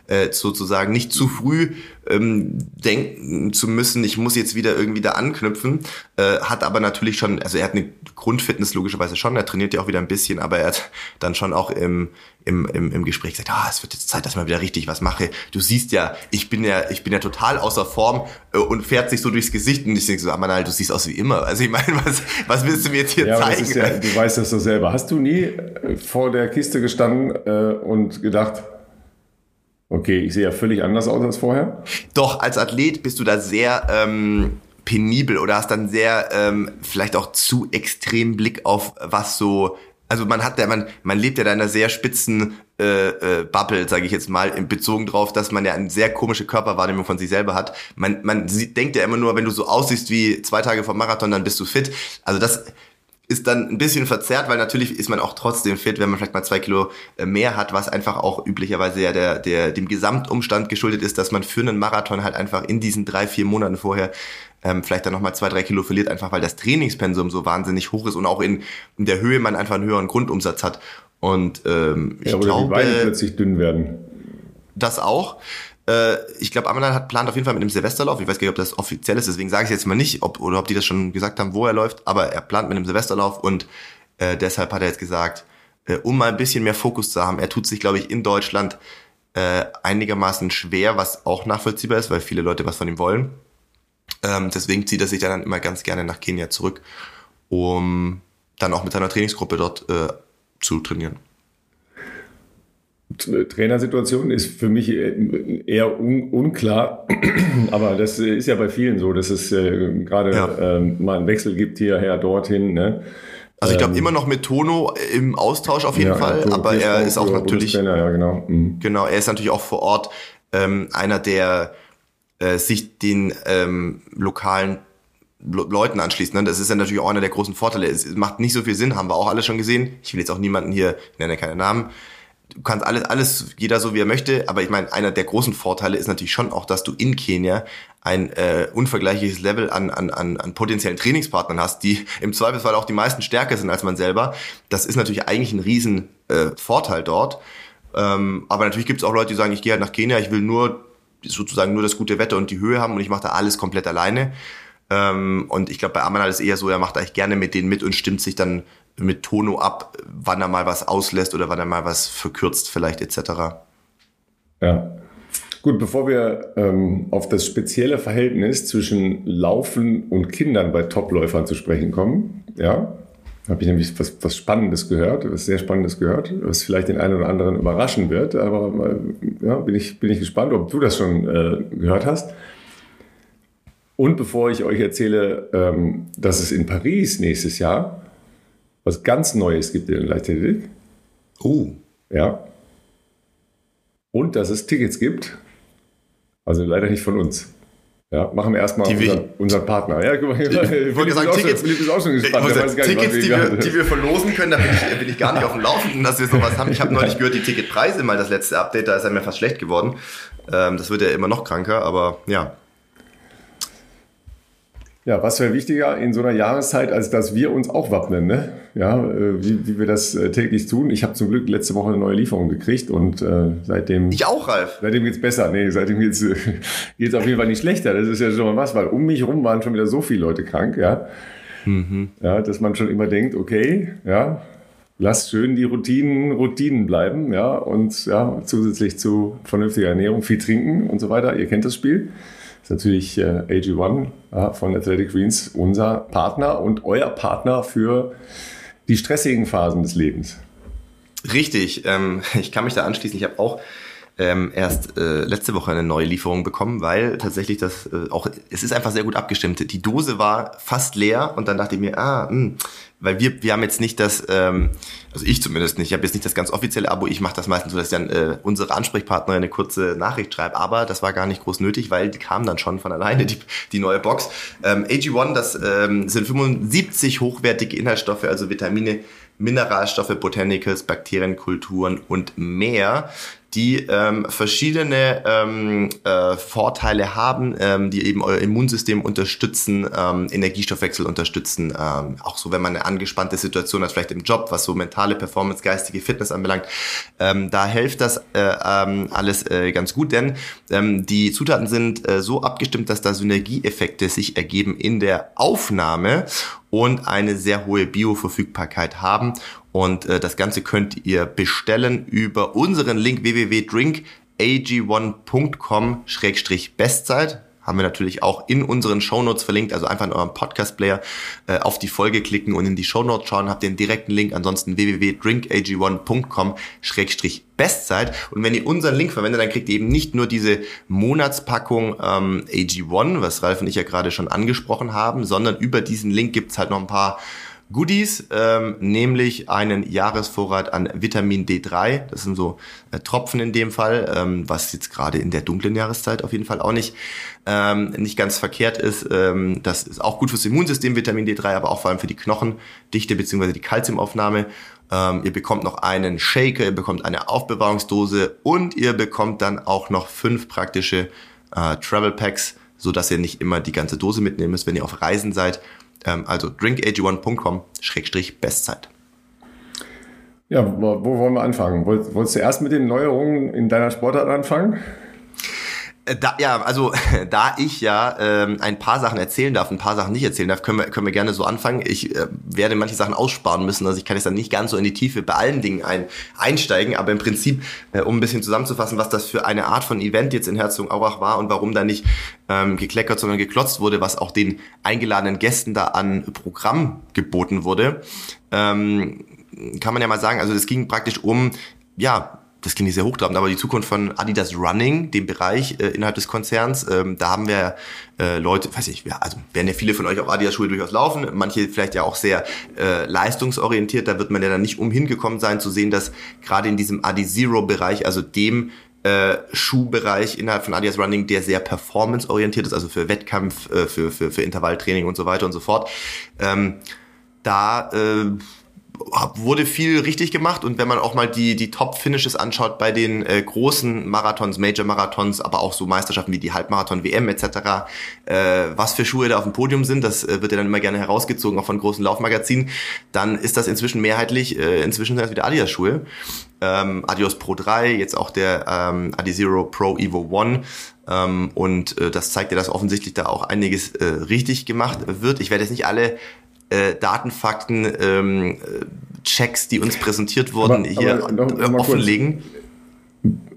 Äh, sozusagen nicht zu früh ähm, denken zu müssen, ich muss jetzt wieder irgendwie da anknüpfen. Äh, hat aber natürlich schon, also er hat eine Grundfitness logischerweise schon, er trainiert ja auch wieder ein bisschen, aber er hat dann schon auch im, im, im, im Gespräch gesagt, ah, es wird jetzt Zeit, dass ich mal wieder richtig was mache. Du siehst ja, ich bin ja, ich bin ja total außer Form äh, und fährt sich so durchs Gesicht und ich denke so, ah, Manal, du siehst aus wie immer. Also ich meine, was, was willst du mir jetzt hier ja, zeigen? Ja, du weißt das so selber. Hast du nie äh, vor der Kiste gestanden äh, und gedacht, okay, ich sehe ja völlig anders aus als vorher? Doch, als Athlet bist du da sehr ähm, penibel oder hast dann sehr ähm, vielleicht auch zu extrem Blick auf was so also man hat ja, man, man lebt ja da in einer sehr spitzen äh, äh, Bubble, sage ich jetzt mal, bezogen drauf, dass man ja eine sehr komische Körperwahrnehmung von sich selber hat. Man, man sieht, denkt ja immer nur, wenn du so aussiehst wie zwei Tage vor Marathon, dann bist du fit. Also das ist dann ein bisschen verzerrt, weil natürlich ist man auch trotzdem fit, wenn man vielleicht mal zwei Kilo äh, mehr hat, was einfach auch üblicherweise ja der, der, dem Gesamtumstand geschuldet ist, dass man für einen Marathon halt einfach in diesen drei, vier Monaten vorher ähm, vielleicht dann nochmal zwei, drei Kilo verliert, einfach weil das Trainingspensum so wahnsinnig hoch ist und auch in, in der Höhe man einfach einen höheren Grundumsatz hat. Und ähm, ich ja, oder glaube, die Beine plötzlich dünn werden. Das auch. Äh, ich glaube, Amalan hat plant auf jeden Fall mit einem Silvesterlauf. Ich weiß gar nicht, ob das offiziell ist, deswegen sage ich jetzt mal nicht, ob, oder ob die das schon gesagt haben, wo er läuft, aber er plant mit einem Silvesterlauf und äh, deshalb hat er jetzt gesagt, äh, um mal ein bisschen mehr Fokus zu haben, er tut sich, glaube ich, in Deutschland äh, einigermaßen schwer, was auch nachvollziehbar ist, weil viele Leute was von ihm wollen. Ähm, deswegen zieht er sich dann immer ganz gerne nach Kenia zurück, um dann auch mit seiner Trainingsgruppe dort äh, zu trainieren. Trainersituation ist für mich eher un unklar, aber das ist ja bei vielen so, dass es äh, gerade ja. ähm, mal einen Wechsel gibt hierher, dorthin. Ne? Also ich glaube ähm, immer noch mit Tono im Austausch auf jeden ja, Fall, ja, aber er ist auch natürlich genau. Mhm. genau, er ist natürlich auch vor Ort ähm, einer, der äh, sich den ähm, lokalen Leuten anschließt. Ne? Das ist ja natürlich auch einer der großen Vorteile. Es macht nicht so viel Sinn, haben wir auch alle schon gesehen. Ich will jetzt auch niemanden hier, ich nenne keine Namen, du kannst alles, alles, jeder so wie er möchte, aber ich meine, einer der großen Vorteile ist natürlich schon auch, dass du in Kenia ein äh, unvergleichliches Level an, an, an, an potenziellen Trainingspartnern hast, die im Zweifelsfall auch die meisten stärker sind als man selber. Das ist natürlich eigentlich ein riesen äh, dort. Ähm, aber natürlich gibt es auch Leute, die sagen, ich gehe halt nach Kenia, ich will nur sozusagen nur das gute Wetter und die Höhe haben und ich mache da alles komplett alleine. Ähm, und ich glaube, bei Amanal ist eher so, er macht eigentlich gerne mit denen mit und stimmt sich dann mit Tono ab, wann er mal was auslässt oder wann er mal was verkürzt vielleicht etc. Ja. Gut, bevor wir ähm, auf das spezielle Verhältnis zwischen Laufen und Kindern bei Topläufern zu sprechen kommen, ja, habe ich nämlich was, was Spannendes gehört, was sehr Spannendes gehört, was vielleicht den einen oder anderen überraschen wird, aber äh, ja, bin, ich, bin ich gespannt, ob du das schon äh, gehört hast. Und bevor ich euch erzähle, ähm, dass es in Paris nächstes Jahr was ganz Neues gibt in der Leichtathletik. Oh. Ja. Und dass es Tickets gibt. Also leider nicht von uns. Ja, machen wir erstmal unseren, unseren Partner. Ja, guck mal, ich, wollte sagen, Tickets, auch schon gespannt. Sagen, nicht, Tickets, die wir, die wir verlosen können, da bin ich, bin ich gar nicht auf dem Laufenden, dass wir sowas haben. Ich habe neulich gehört, die Ticketpreise, mal das letzte Update, da ist er mir fast schlecht geworden. Ähm, das wird ja immer noch kranker, aber ja, ja, was wäre wichtiger in so einer Jahreszeit, als dass wir uns auch wappnen, ne? Ja, äh, wie, wie wir das äh, täglich tun. Ich habe zum Glück letzte Woche eine neue Lieferung gekriegt und äh, seitdem. Ich auch, Ralf. Seitdem geht's besser. Nee, seitdem geht's geht's auf jeden Fall nicht schlechter. Das ist ja schon mal was, weil um mich rum waren schon wieder so viele Leute krank, ja. Mhm. Ja, dass man schon immer denkt, okay, ja, lasst schön die Routinen Routinen bleiben, ja, und ja, zusätzlich zu vernünftiger Ernährung viel trinken und so weiter. Ihr kennt das Spiel ist natürlich äh, AG1 ja, von Athletic Greens unser Partner und euer Partner für die stressigen Phasen des Lebens. Richtig, ähm, ich kann mich da anschließen. Ich habe auch ähm, erst äh, letzte Woche eine neue Lieferung bekommen, weil tatsächlich das äh, auch, es ist einfach sehr gut abgestimmt. Die Dose war fast leer und dann dachte ich mir, ah, mh, hm, weil wir, wir haben jetzt nicht das, ähm, also ich zumindest nicht, ich habe jetzt nicht das ganz offizielle Abo, ich mache das meistens so, dass dann äh, unsere Ansprechpartnerin eine kurze Nachricht schreibt, aber das war gar nicht groß nötig, weil die kam dann schon von alleine, die, die neue Box. Ähm, AG1, das ähm, sind 75 hochwertige Inhaltsstoffe, also Vitamine, Mineralstoffe, Botanicals, Bakterienkulturen und mehr die ähm, verschiedene ähm, äh, Vorteile haben, ähm, die eben euer Immunsystem unterstützen, ähm, Energiestoffwechsel unterstützen. Ähm, auch so, wenn man eine angespannte Situation hat, vielleicht im Job, was so mentale Performance, geistige Fitness anbelangt, ähm, da hilft das äh, ähm, alles äh, ganz gut, denn ähm, die Zutaten sind äh, so abgestimmt, dass da Synergieeffekte sich ergeben in der Aufnahme und eine sehr hohe Bioverfügbarkeit haben. Und äh, das Ganze könnt ihr bestellen über unseren Link www.drinkag1.com-bestzeit haben wir natürlich auch in unseren Shownotes verlinkt, also einfach in eurem Podcast-Player äh, auf die Folge klicken und in die Shownotes schauen, habt den direkten Link, ansonsten www.drinkag1.com-bestzeit und wenn ihr unseren Link verwendet, dann kriegt ihr eben nicht nur diese Monatspackung ähm, AG1, was Ralf und ich ja gerade schon angesprochen haben, sondern über diesen Link gibt's halt noch ein paar Goodies, ähm, nämlich einen Jahresvorrat an Vitamin D3. Das sind so äh, Tropfen in dem Fall, ähm, was jetzt gerade in der dunklen Jahreszeit auf jeden Fall auch nicht, ähm, nicht ganz verkehrt ist. Ähm, das ist auch gut fürs Immunsystem, Vitamin D3, aber auch vor allem für die Knochendichte bzw. die Kalziumaufnahme. Ähm, ihr bekommt noch einen Shaker, ihr bekommt eine Aufbewahrungsdose und ihr bekommt dann auch noch fünf praktische äh, Travel Packs, so dass ihr nicht immer die ganze Dose mitnehmen müsst, wenn ihr auf Reisen seid ähm, also drinkag1.com-bestzeit. Ja, wo, wo wollen wir anfangen? Wolltest du erst mit den Neuerungen in deiner Sportart anfangen? Äh, da, ja, also da ich ja ähm, ein paar Sachen erzählen darf, ein paar Sachen nicht erzählen darf, können wir, können wir gerne so anfangen. Ich äh, werde manche Sachen aussparen müssen, also ich kann jetzt dann nicht ganz so in die Tiefe bei allen Dingen ein, einsteigen, aber im Prinzip, äh, um ein bisschen zusammenzufassen, was das für eine Art von Event jetzt in Herzogenaurach war und warum da nicht ähm, gekleckert, sondern geklotzt wurde, was auch den eingeladenen Gästen da an Programm geboten wurde, ähm, kann man ja mal sagen, also es ging praktisch um ja, das klingt sehr hochtrabend, aber die Zukunft von Adidas Running, dem Bereich äh, innerhalb des Konzerns, ähm, da haben wir äh, Leute, weiß ich, also werden ja viele von euch auf Adidas-Schuhe durchaus laufen, manche vielleicht ja auch sehr äh, leistungsorientiert, da wird man ja dann nicht umhin gekommen sein zu sehen, dass gerade in diesem Adi-Zero-Bereich, also dem äh, Schuhbereich innerhalb von Adidas Running, der sehr performanceorientiert ist, also für Wettkampf, äh, für, für, für Intervalltraining und so weiter und so fort, ähm, da äh, wurde viel richtig gemacht und wenn man auch mal die, die Top-Finishes anschaut bei den äh, großen Marathons, Major-Marathons, aber auch so Meisterschaften wie die Halbmarathon-WM etc., äh, was für Schuhe da auf dem Podium sind, das äh, wird ja dann immer gerne herausgezogen, auch von großen Laufmagazinen, dann ist das inzwischen mehrheitlich, äh, inzwischen sind das wieder Adidas-Schuhe. Ähm, Adios Pro 3, jetzt auch der ähm, Adizero Pro Evo One. Ähm, und äh, das zeigt ja, dass offensichtlich da auch einiges äh, richtig gemacht wird. Ich werde jetzt nicht alle äh, Datenfakten, ähm, Checks, die uns präsentiert wurden, aber, hier aber noch, noch offenlegen.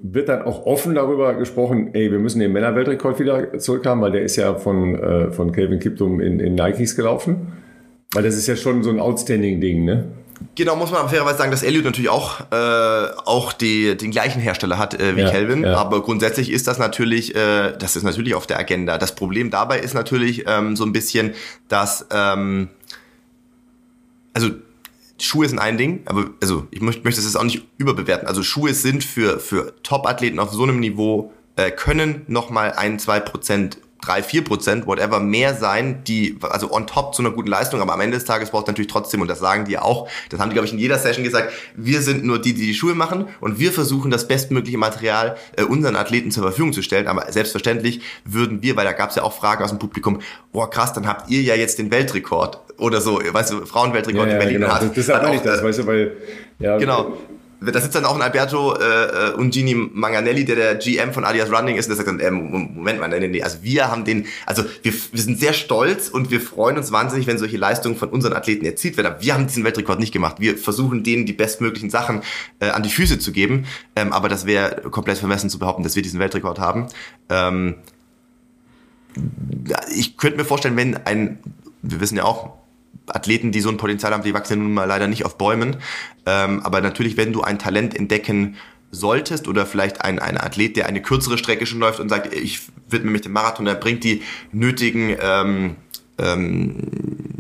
Wird dann auch offen darüber gesprochen, ey, wir müssen den Männerweltrekord wieder zurückhaben, weil der ist ja von, äh, von Calvin Kiptum in, in Nikes gelaufen. Weil das ist ja schon so ein Outstanding-Ding, ne? Genau, muss man fairerweise sagen, dass Elliot natürlich auch, äh, auch die, den gleichen Hersteller hat äh, wie ja, Kelvin. Ja. Aber grundsätzlich ist das natürlich, äh, das ist natürlich auf der Agenda. Das Problem dabei ist natürlich ähm, so ein bisschen, dass ähm, also Schuhe sind ein Ding, aber also ich möchte, möchte das auch nicht überbewerten. Also Schuhe sind für, für Top-Athleten auf so einem Niveau, äh, können nochmal ein, zwei Prozent drei, vier Prozent, whatever, mehr sein, die, also on top zu einer guten Leistung, aber am Ende des Tages braucht natürlich trotzdem, und das sagen die auch, das haben die, glaube ich, in jeder Session gesagt, wir sind nur die, die die Schuhe machen und wir versuchen, das bestmögliche Material äh, unseren Athleten zur Verfügung zu stellen, aber selbstverständlich würden wir, weil da gab es ja auch Fragen aus dem Publikum, boah krass, dann habt ihr ja jetzt den Weltrekord oder so, weißt du, Frauenweltrekord ja, in Berlin genau. hat. Das, das ist auch, das, weißt du, weil, ja, genau da sitzt dann auch ein Alberto äh, Ungini Manganelli, der der GM von Adidas Running ist, und der sagt dann, äh, Moment mal, nee, nee, also wir haben den, also wir, wir sind sehr stolz und wir freuen uns wahnsinnig, wenn solche Leistungen von unseren Athleten erzielt werden. Aber wir haben diesen Weltrekord nicht gemacht. Wir versuchen denen die bestmöglichen Sachen äh, an die Füße zu geben, ähm, aber das wäre komplett vermessen zu behaupten, dass wir diesen Weltrekord haben. Ähm, ich könnte mir vorstellen, wenn ein, wir wissen ja auch, Athleten, die so ein Potenzial haben, die wachsen nun mal leider nicht auf Bäumen. Ähm, aber natürlich, wenn du ein Talent entdecken solltest oder vielleicht ein, ein Athlet, der eine kürzere Strecke schon läuft und sagt, ich widme mich dem Marathon, der bringt die nötigen ähm, ähm,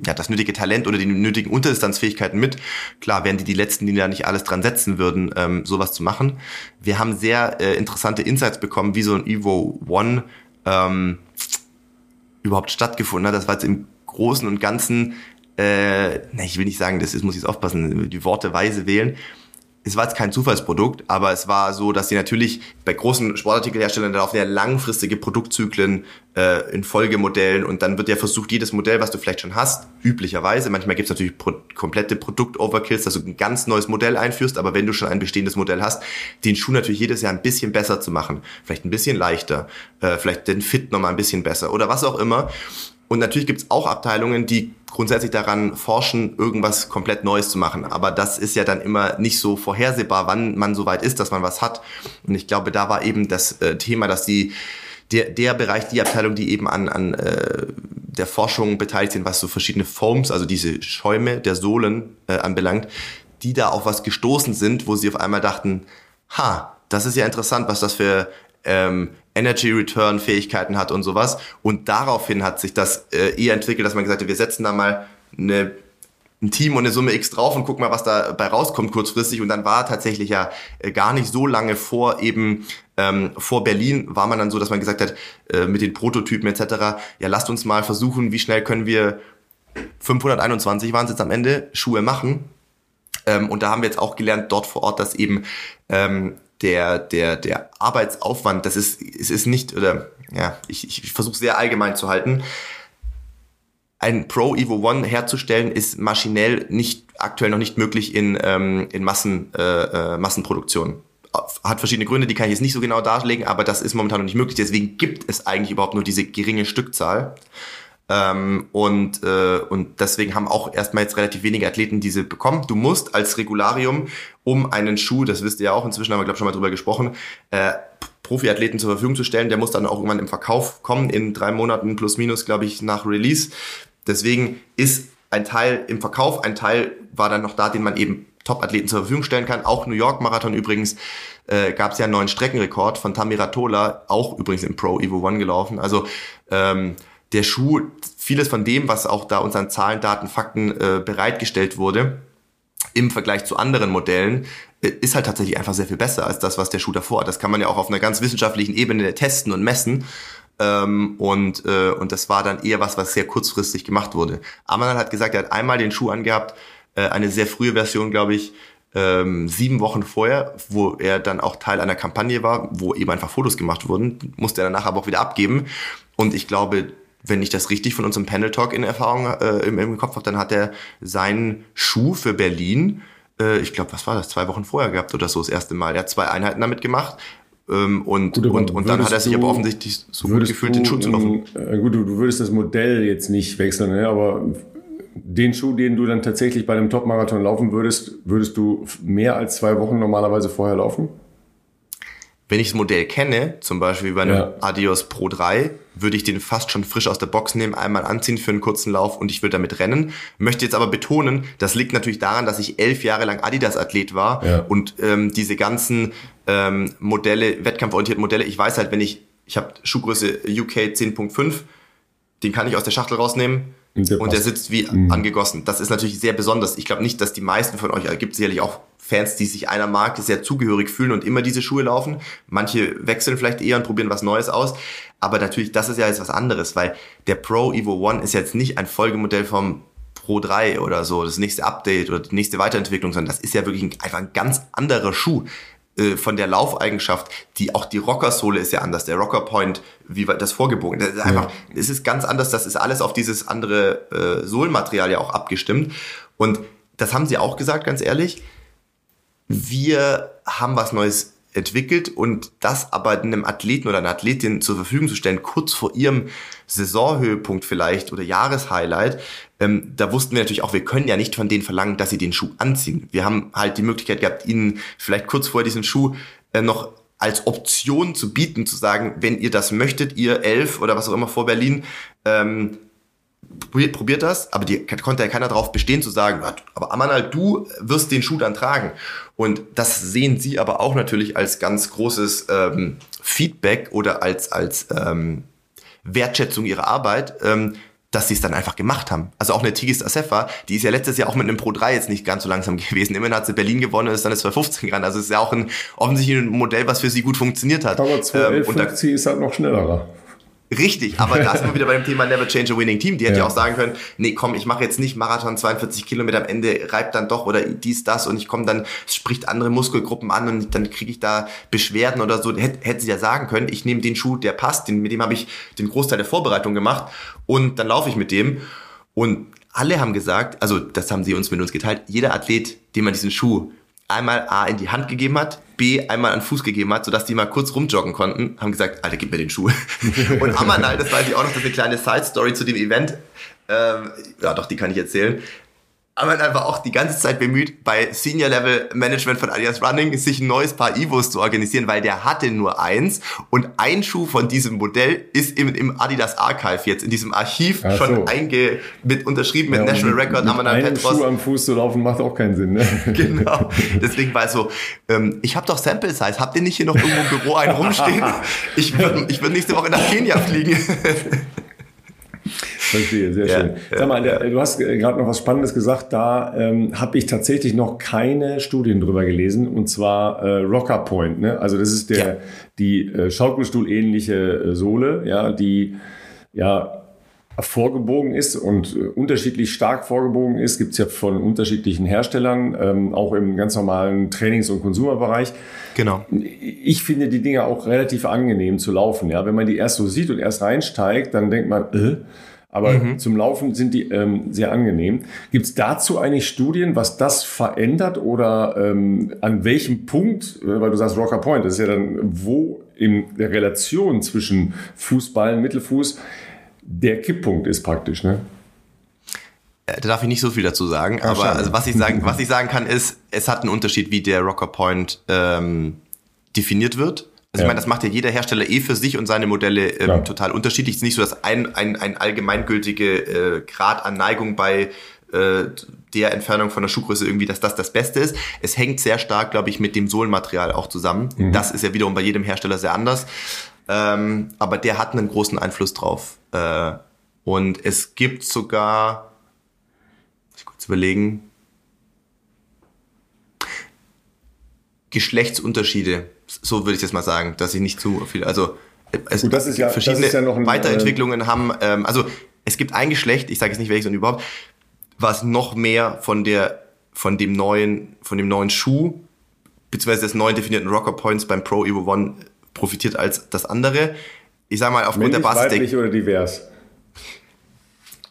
ja, das nötige Talent oder die nötigen Unterdistanzfähigkeiten mit. Klar, wären die die Letzten, die da nicht alles dran setzen würden, ähm, sowas zu machen. Wir haben sehr äh, interessante Insights bekommen, wie so ein Evo One ähm, überhaupt stattgefunden hat. Das war jetzt im Großen und Ganzen äh, ne, ich will nicht sagen, das ist, muss ich jetzt aufpassen, die Worte weise wählen. Es war jetzt kein Zufallsprodukt, aber es war so, dass sie natürlich bei großen Sportartikelherstellern dann laufen ja langfristige Produktzyklen äh, in Folgemodellen und dann wird ja versucht, jedes Modell, was du vielleicht schon hast, üblicherweise, manchmal gibt es natürlich pro komplette Produkt-Overkills, dass du ein ganz neues Modell einführst, aber wenn du schon ein bestehendes Modell hast, den Schuh natürlich jedes Jahr ein bisschen besser zu machen, vielleicht ein bisschen leichter, äh, vielleicht den Fit nochmal ein bisschen besser oder was auch immer. Und natürlich gibt es auch Abteilungen, die grundsätzlich daran forschen, irgendwas komplett Neues zu machen. Aber das ist ja dann immer nicht so vorhersehbar, wann man so weit ist, dass man was hat. Und ich glaube, da war eben das äh, Thema, dass die der, der Bereich, die Abteilung, die eben an, an äh, der Forschung beteiligt sind, was so verschiedene Foams, also diese Schäume der Sohlen äh, anbelangt, die da auf was gestoßen sind, wo sie auf einmal dachten, ha, das ist ja interessant, was das für ähm, Energy Return Fähigkeiten hat und sowas. Und daraufhin hat sich das äh, eher entwickelt, dass man gesagt hat, wir setzen da mal eine, ein Team und eine Summe X drauf und gucken mal, was dabei rauskommt kurzfristig. Und dann war tatsächlich ja äh, gar nicht so lange vor eben ähm, vor Berlin war man dann so, dass man gesagt hat, äh, mit den Prototypen etc., ja, lasst uns mal versuchen, wie schnell können wir 521 waren es jetzt am Ende, Schuhe machen. Ähm, und da haben wir jetzt auch gelernt, dort vor Ort, dass eben ähm, der, der, der Arbeitsaufwand, das ist, es ist nicht, oder ja, ich, ich versuche sehr allgemein zu halten. Ein Pro Evo One herzustellen ist maschinell nicht aktuell noch nicht möglich in, ähm, in Massen, äh, äh, Massenproduktion. Hat verschiedene Gründe, die kann ich jetzt nicht so genau darlegen, aber das ist momentan noch nicht möglich. Deswegen gibt es eigentlich überhaupt nur diese geringe Stückzahl. Ähm, und, äh, und deswegen haben auch erstmal jetzt relativ wenige Athleten diese bekommen. Du musst als Regularium um einen Schuh, das wisst ihr ja auch, inzwischen haben wir glaube schon mal drüber gesprochen, äh, Profiathleten zur Verfügung zu stellen. Der muss dann auch irgendwann im Verkauf kommen, in drei Monaten plus minus, glaube ich, nach Release. Deswegen ist ein Teil im Verkauf, ein Teil war dann noch da, den man eben Top-Athleten zur Verfügung stellen kann. Auch New York Marathon übrigens äh, gab es ja einen neuen Streckenrekord von Tamiratola, auch übrigens im Pro Evo One gelaufen. Also ähm, der Schuh, vieles von dem, was auch da unseren Zahlen, Daten, Fakten äh, bereitgestellt wurde, im Vergleich zu anderen Modellen, äh, ist halt tatsächlich einfach sehr viel besser als das, was der Schuh davor hat. Das kann man ja auch auf einer ganz wissenschaftlichen Ebene testen und messen. Ähm, und, äh, und das war dann eher was, was sehr kurzfristig gemacht wurde. Amanal hat gesagt, er hat einmal den Schuh angehabt, äh, eine sehr frühe Version, glaube ich, ähm, sieben Wochen vorher, wo er dann auch Teil einer Kampagne war, wo eben einfach Fotos gemacht wurden, musste er danach aber auch wieder abgeben. Und ich glaube, wenn ich das richtig von unserem Panel Talk in Erfahrung äh, im, im Kopf habe, dann hat er seinen Schuh für Berlin, äh, ich glaube, was war das, zwei Wochen vorher gehabt oder so das erste Mal. Er hat zwei Einheiten damit gemacht. Ähm, und, gut, und, und dann hat er sich du, aber offensichtlich so gut gefühlt, den Schuh zu laufen. Äh, gut, du, du würdest das Modell jetzt nicht wechseln, ne? aber den Schuh, den du dann tatsächlich bei einem Top-Marathon laufen würdest, würdest du mehr als zwei Wochen normalerweise vorher laufen? Wenn ich das Modell kenne, zum Beispiel bei einem ja. Adios Pro 3, würde ich den fast schon frisch aus der Box nehmen, einmal anziehen für einen kurzen Lauf und ich würde damit rennen. Möchte jetzt aber betonen, das liegt natürlich daran, dass ich elf Jahre lang Adidas-Athlet war ja. und ähm, diese ganzen ähm, Modelle, wettkampforientierten Modelle, ich weiß halt, wenn ich, ich habe Schuhgröße UK 10.5, den kann ich aus der Schachtel rausnehmen der, und der sitzt wie mhm. angegossen. Das ist natürlich sehr besonders. Ich glaube nicht, dass die meisten von euch, es gibt sicherlich auch Fans, die sich einer Marke sehr zugehörig fühlen und immer diese Schuhe laufen. Manche wechseln vielleicht eher und probieren was Neues aus. Aber natürlich, das ist ja jetzt was anderes, weil der Pro Evo One ist jetzt nicht ein Folgemodell vom Pro 3 oder so, das nächste Update oder die nächste Weiterentwicklung, sondern das ist ja wirklich ein, einfach ein ganz anderer Schuh äh, von der Laufeigenschaft, die auch die Rockersohle ist ja anders, der Rocker Point, wie das vorgebogen. Das ist einfach, ja. es ist ganz anders, das ist alles auf dieses andere äh, Sohlenmaterial ja auch abgestimmt. Und das haben sie auch gesagt, ganz ehrlich. Wir haben was Neues entwickelt und das aber einem Athleten oder einer Athletin zur Verfügung zu stellen, kurz vor ihrem Saisonhöhepunkt vielleicht oder Jahreshighlight, ähm, da wussten wir natürlich auch, wir können ja nicht von denen verlangen, dass sie den Schuh anziehen. Wir haben halt die Möglichkeit gehabt, ihnen vielleicht kurz vor diesen Schuh äh, noch als Option zu bieten, zu sagen, wenn ihr das möchtet, ihr elf oder was auch immer vor Berlin, ähm, probiert, probiert das, aber die konnte ja keiner darauf bestehen zu sagen, aber Amanal, du wirst den Schuh dann tragen. Und das sehen sie aber auch natürlich als ganz großes ähm, Feedback oder als, als ähm, Wertschätzung ihrer Arbeit, ähm, dass sie es dann einfach gemacht haben. Also auch eine Tigis Asefa, die ist ja letztes Jahr auch mit einem Pro 3 jetzt nicht ganz so langsam gewesen. Immerhin hat sie Berlin gewonnen und ist dann das 215 gerannt. Also es ist ja auch ein offensichtlich ein Modell, was für sie gut funktioniert hat. Aber 211 ähm, und da, ist halt noch schnellerer. Richtig, aber da sind wir wieder beim Thema Never Change a Winning Team. Die hätte ja, ja auch sagen können, nee, komm, ich mache jetzt nicht Marathon 42 Kilometer am Ende, reibt dann doch oder dies, das und ich komme dann, spricht andere Muskelgruppen an und dann kriege ich da Beschwerden oder so. Hätte, hätte sie ja sagen können, ich nehme den Schuh, der passt, den, mit dem habe ich den Großteil der Vorbereitung gemacht und dann laufe ich mit dem. Und alle haben gesagt, also das haben sie uns mit uns geteilt, jeder Athlet, dem man diesen Schuh einmal A in die Hand gegeben hat, B einmal an Fuß gegeben hat, sodass die mal kurz rumjoggen konnten, haben gesagt, Alter, gib mir den Schuh. und Amanal, das weiß ich auch noch, das ist eine kleine Side-Story zu dem Event. Ähm, ja, doch, die kann ich erzählen aber man einfach auch die ganze Zeit bemüht, bei Senior Level Management von Adidas Running sich ein neues Paar Evos zu organisieren, weil der hatte nur eins und ein Schuh von diesem Modell ist im, im Adidas Archive jetzt, in diesem Archiv Ach schon so. einge, mit, unterschrieben mit ja, National mit, Record, mit einem Petros. Schuh am Fuß zu laufen macht auch keinen Sinn, ne? Genau. Deswegen war es so, ähm, ich habe doch Sample Size, habt ihr nicht hier noch irgendwo im Büro einen rumstehen? Ich würde ich würd nächste Woche nach Kenia fliegen. Verstehe, sehr ja, schön. Sag mal, ja. du hast gerade noch was Spannendes gesagt. Da ähm, habe ich tatsächlich noch keine Studien drüber gelesen. Und zwar äh, Rocker Point. Ne? Also das ist der ja. die äh, Schaukelstuhl-ähnliche äh, Sohle, ja, die ja vorgebogen ist und äh, unterschiedlich stark vorgebogen ist, gibt's ja von unterschiedlichen Herstellern, ähm, auch im ganz normalen Trainings- und Konsumerbereich. Genau. Ich finde die Dinge auch relativ angenehm zu laufen. Ja, wenn man die erst so sieht und erst reinsteigt, dann denkt man, äh, aber mhm. zum Laufen sind die ähm, sehr angenehm. Gibt es dazu eigentlich Studien, was das verändert oder ähm, an welchem Punkt, äh, weil du sagst Rocker Point, das ist ja dann wo in der Relation zwischen Fußball, Mittelfuß der Kipppunkt ist praktisch, ne? Äh, da darf ich nicht so viel dazu sagen, Ach, aber also was ich sagen, was ich sagen kann, ist, es hat einen Unterschied, wie der Rocker Point ähm, definiert wird. Also ja. ich meine, das macht ja jeder Hersteller eh für sich und seine Modelle ähm, ja. total unterschiedlich. Es ist nicht so, dass ein, ein, ein allgemeingültige äh, Grad an Neigung bei äh, der Entfernung von der Schuhgröße irgendwie, dass das das Beste ist. Es hängt sehr stark, glaube ich, mit dem Sohlenmaterial auch zusammen. Mhm. Das ist ja wiederum bei jedem Hersteller sehr anders. Ähm, aber der hat einen großen Einfluss drauf. Äh, und es gibt sogar, muss ich kurz überlegen, Geschlechtsunterschiede. So würde ich jetzt mal sagen, dass ich nicht zu viel, also es Gut, das ist ja, verschiedene das ist ja noch ein, Weiterentwicklungen äh, haben. Ähm, also es gibt ein Geschlecht, ich sage jetzt nicht welches und überhaupt, was noch mehr von der von dem neuen von dem neuen Schuh beziehungsweise des neu definierten Rocker Points beim Pro Evo One profitiert als das andere. Ich sage mal aufgrund Männlich, der Basis. Weiblich oder divers?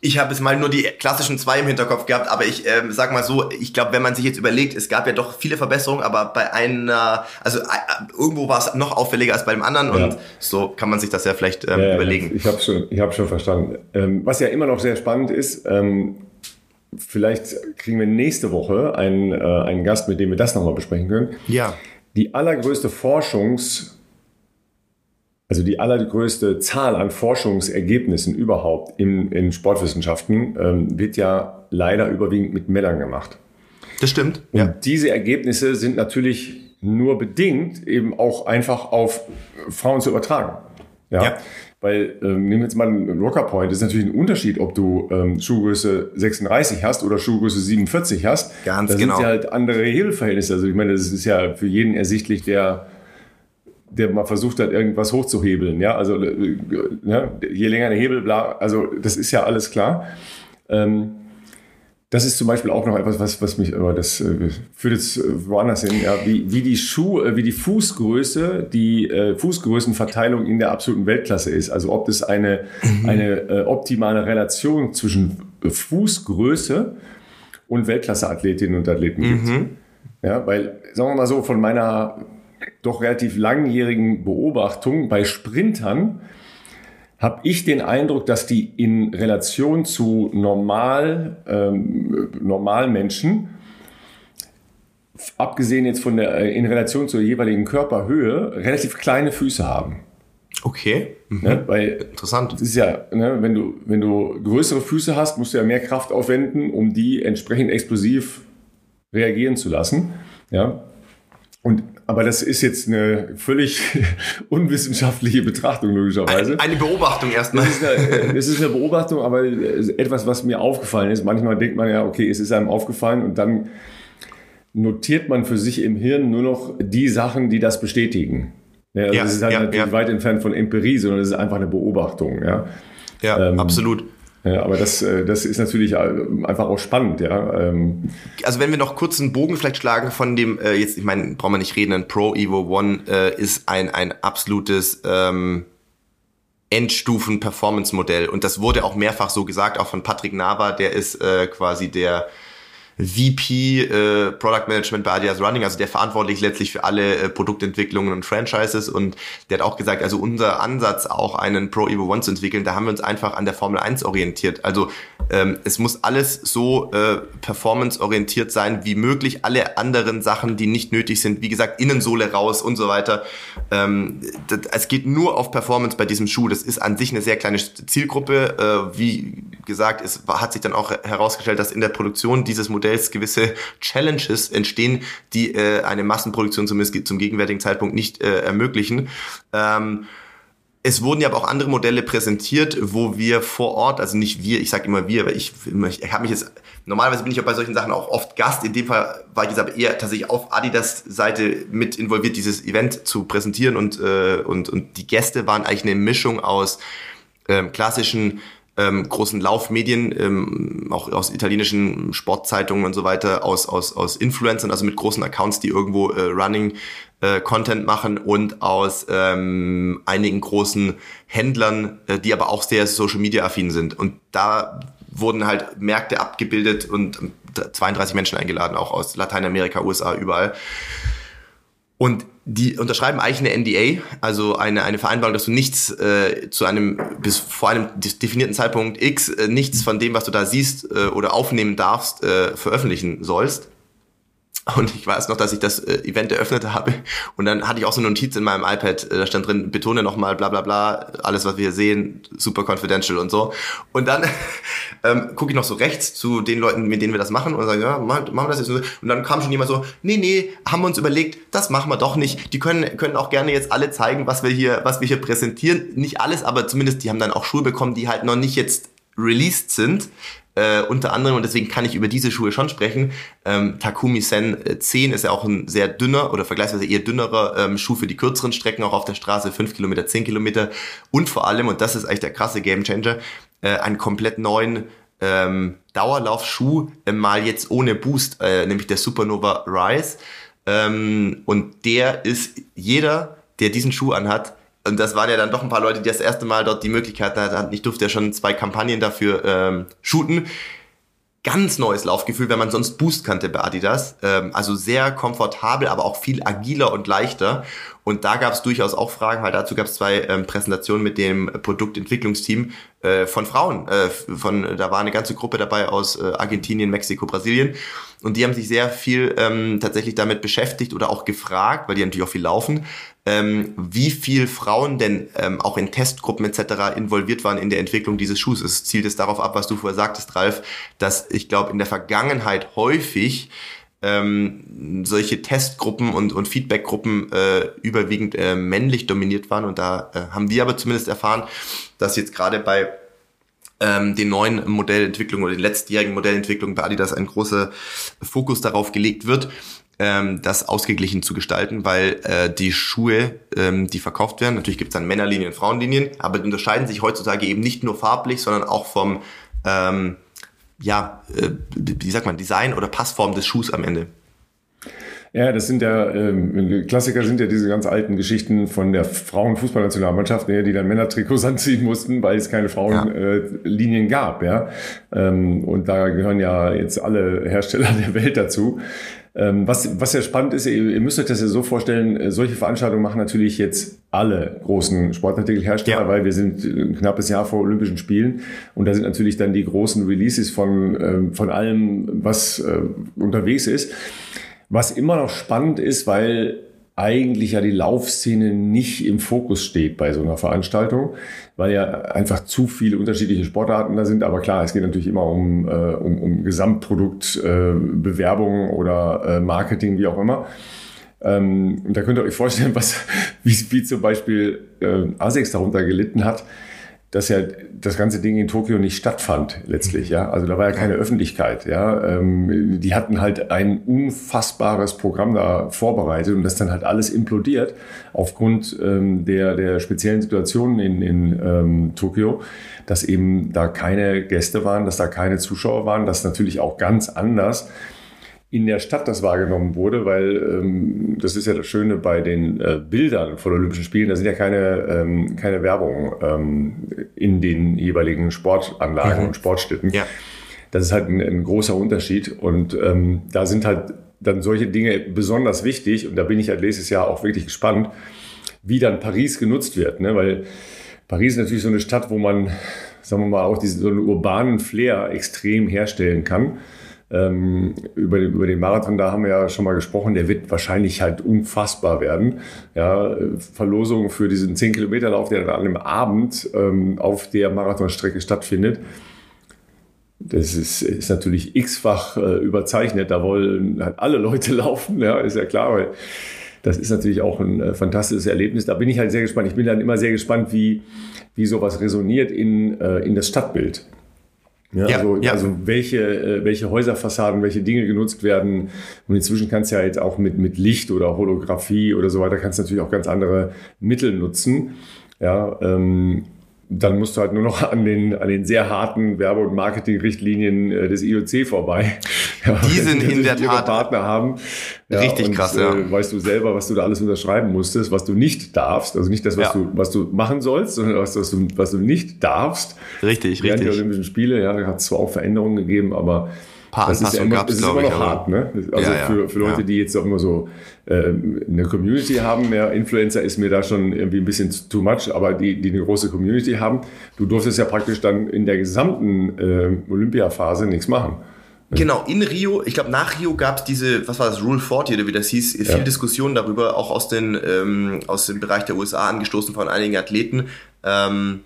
Ich habe es mal nur die klassischen zwei im Hinterkopf gehabt, aber ich ähm, sag mal so, ich glaube, wenn man sich jetzt überlegt, es gab ja doch viele Verbesserungen, aber bei einer, also äh, irgendwo war es noch auffälliger als bei dem anderen ja. und so kann man sich das ja vielleicht ähm, ja, überlegen. Ich habe schon, ich habe schon verstanden. Ähm, was ja immer noch sehr spannend ist, ähm, vielleicht kriegen wir nächste Woche einen, äh, einen Gast, mit dem wir das nochmal besprechen können. Ja. Die allergrößte Forschungs- also die allergrößte Zahl an Forschungsergebnissen überhaupt in, in Sportwissenschaften ähm, wird ja leider überwiegend mit Männern gemacht. Das stimmt. Und ja. diese Ergebnisse sind natürlich nur bedingt eben auch einfach auf Frauen zu übertragen. Ja. ja. Weil, ähm, nehmen wir jetzt mal einen Rocker Point, das ist natürlich ein Unterschied, ob du ähm, Schuhgröße 36 hast oder Schuhgröße 47 hast. Ganz da genau. sind ja halt andere Hebelverhältnisse. Also ich meine, das ist ja für jeden ersichtlich, der der mal versucht hat, irgendwas hochzuhebeln. Ja, also äh, ne, je länger der Hebel, bla, also das ist ja alles klar. Ähm, das ist zum Beispiel auch noch etwas, was, was mich, aber das äh, führt jetzt äh, woanders hin, ja, wie, wie die Schuh, äh, wie die Fußgröße, die äh, Fußgrößenverteilung in der absoluten Weltklasse ist. Also ob das eine, eine äh, optimale Relation zwischen Fußgröße und Weltklasse-Athletinnen und Athleten gibt. Ja, weil, sagen wir mal so, von meiner doch relativ langjährigen Beobachtung bei Sprintern habe ich den Eindruck, dass die in Relation zu normal, ähm, Normalmenschen, abgesehen jetzt von der, äh, in Relation zur jeweiligen Körperhöhe, relativ kleine Füße haben. Okay. Mhm. Ne? Weil Interessant. das ist ja, ne, wenn, du, wenn du größere Füße hast, musst du ja mehr Kraft aufwenden, um die entsprechend explosiv reagieren zu lassen. Ja. Und, aber das ist jetzt eine völlig unwissenschaftliche Betrachtung, logischerweise. Eine, eine Beobachtung erstmal. Das ist, eine, das ist eine Beobachtung, aber etwas, was mir aufgefallen ist. Manchmal denkt man ja, okay, es ist einem aufgefallen und dann notiert man für sich im Hirn nur noch die Sachen, die das bestätigen. Ja, also Ja, das ist halt ja, natürlich ja. weit entfernt von Empirie, sondern das ist einfach eine Beobachtung. Ja. Ja, Ähm, absolut. Ja, aber das, äh, das ist natürlich äh, einfach auch spannend, ja. Ähm, Also wenn wir noch kurz einen Bogen vielleicht schlagen von dem, äh, jetzt, ich meine, brauchen wir nicht reden, ein Pro Evo One äh, ist ein, ein absolutes ähm, Endstufen-Performance-Modell. Und das wurde auch mehrfach so gesagt, auch von Patrick Nava, der ist äh, quasi der VP äh, Product Management bei Adidas Running, also der verantwortlich letztlich für alle äh, Produktentwicklungen und Franchises und der hat auch gesagt, also unser Ansatz auch einen Pro Evo One zu entwickeln, da haben wir uns einfach an der Formel 1 orientiert. Also ähm, es muss alles so äh, performance orientiert sein wie möglich. Alle anderen Sachen, die nicht nötig sind, wie gesagt, Innensohle raus und so weiter. Ähm, das, es geht nur auf Performance bei diesem Schuh. Das ist an sich eine sehr kleine Zielgruppe. Äh, wie gesagt, es hat sich dann auch herausgestellt, dass in der Produktion dieses Modells gewisse Challenges entstehen, die äh, eine Massenproduktion zumindest zum gegenwärtigen Zeitpunkt nicht äh, ermöglichen. Ähm, es wurden ja aber auch andere Modelle präsentiert, wo wir vor Ort, also nicht wir, ich sage immer wir, weil ich, ich habe mich jetzt, normalerweise bin ich auch bei solchen Sachen auch oft Gast, in dem Fall war ich jetzt aber eher tatsächlich auf Adidas Seite mit involviert, dieses Event zu präsentieren und, äh, und, und die Gäste waren eigentlich eine Mischung aus ähm, klassischen ähm, großen Laufmedien, ähm, auch aus italienischen Sportzeitungen und so weiter, aus, aus, aus Influencern, also mit großen Accounts, die irgendwo äh, Running äh, Content machen und aus ähm, einigen großen Händlern, äh, die aber auch sehr Social Media affin sind. Und da wurden halt Märkte abgebildet und ähm, 32 Menschen eingeladen, auch aus Lateinamerika, USA, überall. Und die unterschreiben eigentlich eine NDA, also eine, eine Vereinbarung, dass du nichts äh, zu einem, bis vor einem definierten Zeitpunkt X, äh, nichts von dem, was du da siehst äh, oder aufnehmen darfst, äh, veröffentlichen sollst. Und ich weiß noch, dass ich das äh, Event eröffnet habe und dann hatte ich auch so eine Notiz in meinem iPad, äh, da stand drin, betone nochmal bla bla bla, alles was wir hier sehen, super confidential und so. Und dann ähm, gucke ich noch so rechts zu den Leuten, mit denen wir das machen und sage, ja, machen wir das jetzt. Und dann kam schon jemand so, nee, nee, haben wir uns überlegt, das machen wir doch nicht. Die können, können auch gerne jetzt alle zeigen, was wir hier, was wir hier präsentieren. Nicht alles, aber zumindest die haben dann auch Schuhe bekommen, die halt noch nicht jetzt released sind. Äh, unter anderem, und deswegen kann ich über diese Schuhe schon sprechen, ähm, Takumi Sen äh, 10 ist ja auch ein sehr dünner oder vergleichsweise eher dünnerer ähm, Schuh für die kürzeren Strecken, auch auf der Straße, 5 Kilometer, 10 Kilometer und vor allem, und das ist eigentlich der krasse Gamechanger, äh, einen komplett neuen ähm, Dauerlaufschuh, äh, mal jetzt ohne Boost, äh, nämlich der Supernova Rise. Ähm, und der ist jeder, der diesen Schuh anhat, und das waren ja dann doch ein paar Leute, die das erste Mal dort die Möglichkeit hatten. Ich durfte ja schon zwei Kampagnen dafür ähm, shooten. Ganz neues Laufgefühl, wenn man sonst Boost kannte bei Adidas. Ähm, also sehr komfortabel, aber auch viel agiler und leichter. Und da gab es durchaus auch Fragen, weil dazu gab es zwei ähm, Präsentationen mit dem Produktentwicklungsteam äh, von Frauen. Äh, von, da war eine ganze Gruppe dabei aus äh, Argentinien, Mexiko, Brasilien. Und die haben sich sehr viel ähm, tatsächlich damit beschäftigt oder auch gefragt, weil die natürlich auch viel laufen, ähm, wie viel Frauen denn ähm, auch in Testgruppen etc. involviert waren in der Entwicklung dieses Schuhs. Es zielt es darauf ab, was du vorher sagtest, Ralf, dass ich glaube in der Vergangenheit häufig ähm, solche Testgruppen und, und Feedbackgruppen äh, überwiegend äh, männlich dominiert waren. Und da äh, haben wir aber zumindest erfahren, dass jetzt gerade bei ähm, den neuen Modellentwicklungen oder den letztjährigen Modellentwicklungen bei Adidas ein großer Fokus darauf gelegt wird, ähm, das ausgeglichen zu gestalten, weil äh, die Schuhe, ähm, die verkauft werden, natürlich gibt es dann Männerlinien und Frauenlinien, aber die unterscheiden sich heutzutage eben nicht nur farblich, sondern auch vom ähm, ja, äh, wie sagt man, Design oder Passform des Schuhs am Ende. Ja, das sind ja, ähm, Klassiker sind ja diese ganz alten Geschichten von der Frauenfußballnationalmannschaft, ne, die dann Männertrikots anziehen mussten, weil es keine Frauenlinien ja. äh, gab, ja. Ähm, und da gehören ja jetzt alle Hersteller der Welt dazu. Ähm, was, was ja spannend ist, ihr, ihr müsst euch das ja so vorstellen, äh, solche Veranstaltungen machen natürlich jetzt alle großen Sportartikelhersteller, ja. weil wir sind ein knappes Jahr vor Olympischen Spielen und da sind natürlich dann die großen Releases von, ähm, von allem, was äh, unterwegs ist. Was immer noch spannend ist, weil eigentlich ja die Laufszene nicht im Fokus steht bei so einer Veranstaltung, weil ja einfach zu viele unterschiedliche Sportarten da sind. Aber klar, es geht natürlich immer um, äh, um, um Gesamtprodukt, äh, Bewerbung oder äh, Marketing, wie auch immer. Ähm, und da könnt ihr euch vorstellen, was, wie, wie zum Beispiel äh, ASICS darunter gelitten hat dass ja das ganze Ding in Tokio nicht stattfand letztlich, ja. Also da war ja keine Öffentlichkeit, ja. Ähm, die hatten halt ein unfassbares Programm da vorbereitet und das dann halt alles implodiert aufgrund ähm, der, der speziellen Situation in, in ähm, Tokio, dass eben da keine Gäste waren, dass da keine Zuschauer waren, dass natürlich auch ganz anders in der Stadt das wahrgenommen wurde, weil ähm, das ist ja das Schöne bei den äh, Bildern von Olympischen Spielen, da sind ja keine, ähm, keine Werbung ähm, in den jeweiligen Sportanlagen mhm. und Sportstätten. Ja. Das ist halt ein, ein großer Unterschied und ähm, da sind halt dann solche Dinge besonders wichtig und da bin ich halt nächstes Jahr auch wirklich gespannt, wie dann Paris genutzt wird, ne? weil Paris ist natürlich so eine Stadt, wo man, sagen wir mal, auch diesen so einen urbanen Flair extrem herstellen kann. Ähm, über, den, über den Marathon, da haben wir ja schon mal gesprochen, der wird wahrscheinlich halt unfassbar werden. Ja, Verlosung für diesen 10-Kilometer-Lauf, der dann an einem Abend ähm, auf der Marathonstrecke stattfindet. Das ist, ist natürlich x-fach äh, überzeichnet. Da wollen halt alle Leute laufen, ja, ist ja klar, weil das ist natürlich auch ein äh, fantastisches Erlebnis. Da bin ich halt sehr gespannt. Ich bin dann immer sehr gespannt, wie, wie sowas resoniert in, äh, in das Stadtbild. Ja, ja, also, ja. also welche, äh, welche Häuserfassaden, welche Dinge genutzt werden. Und inzwischen kannst du ja jetzt auch mit, mit Licht oder Holographie oder so weiter, kannst du natürlich auch ganz andere Mittel nutzen. Ja, ähm, dann musst du halt nur noch an den, an den sehr harten Werbe- und Marketingrichtlinien äh, des IOC vorbei. Ja, die sind in der Tat Partner haben. Ja, richtig und, krass, ja. Äh, weißt du selber, was du da alles unterschreiben musstest, was du nicht darfst. Also nicht das, was, ja. du, was du machen sollst, sondern was, was, du, was du nicht darfst. Richtig, Während richtig. Die Olympischen Spiele, ja, da hat es zwar auch Veränderungen gegeben, aber paar das Anpassungen gab es, glaube ich. immer noch hart, ne? Also ja, ja, für, für Leute, ja. die jetzt auch immer so äh, eine Community haben, ja, Influencer ist mir da schon irgendwie ein bisschen too much, aber die, die eine große Community haben, du durftest ja praktisch dann in der gesamten äh, Olympiaphase nichts machen. Genau, in Rio, ich glaube nach Rio gab es diese, was war das, Rule 40 oder wie das hieß, viel ja. Diskussion darüber, auch aus, den, ähm, aus dem Bereich der USA angestoßen von einigen Athleten. Ähm,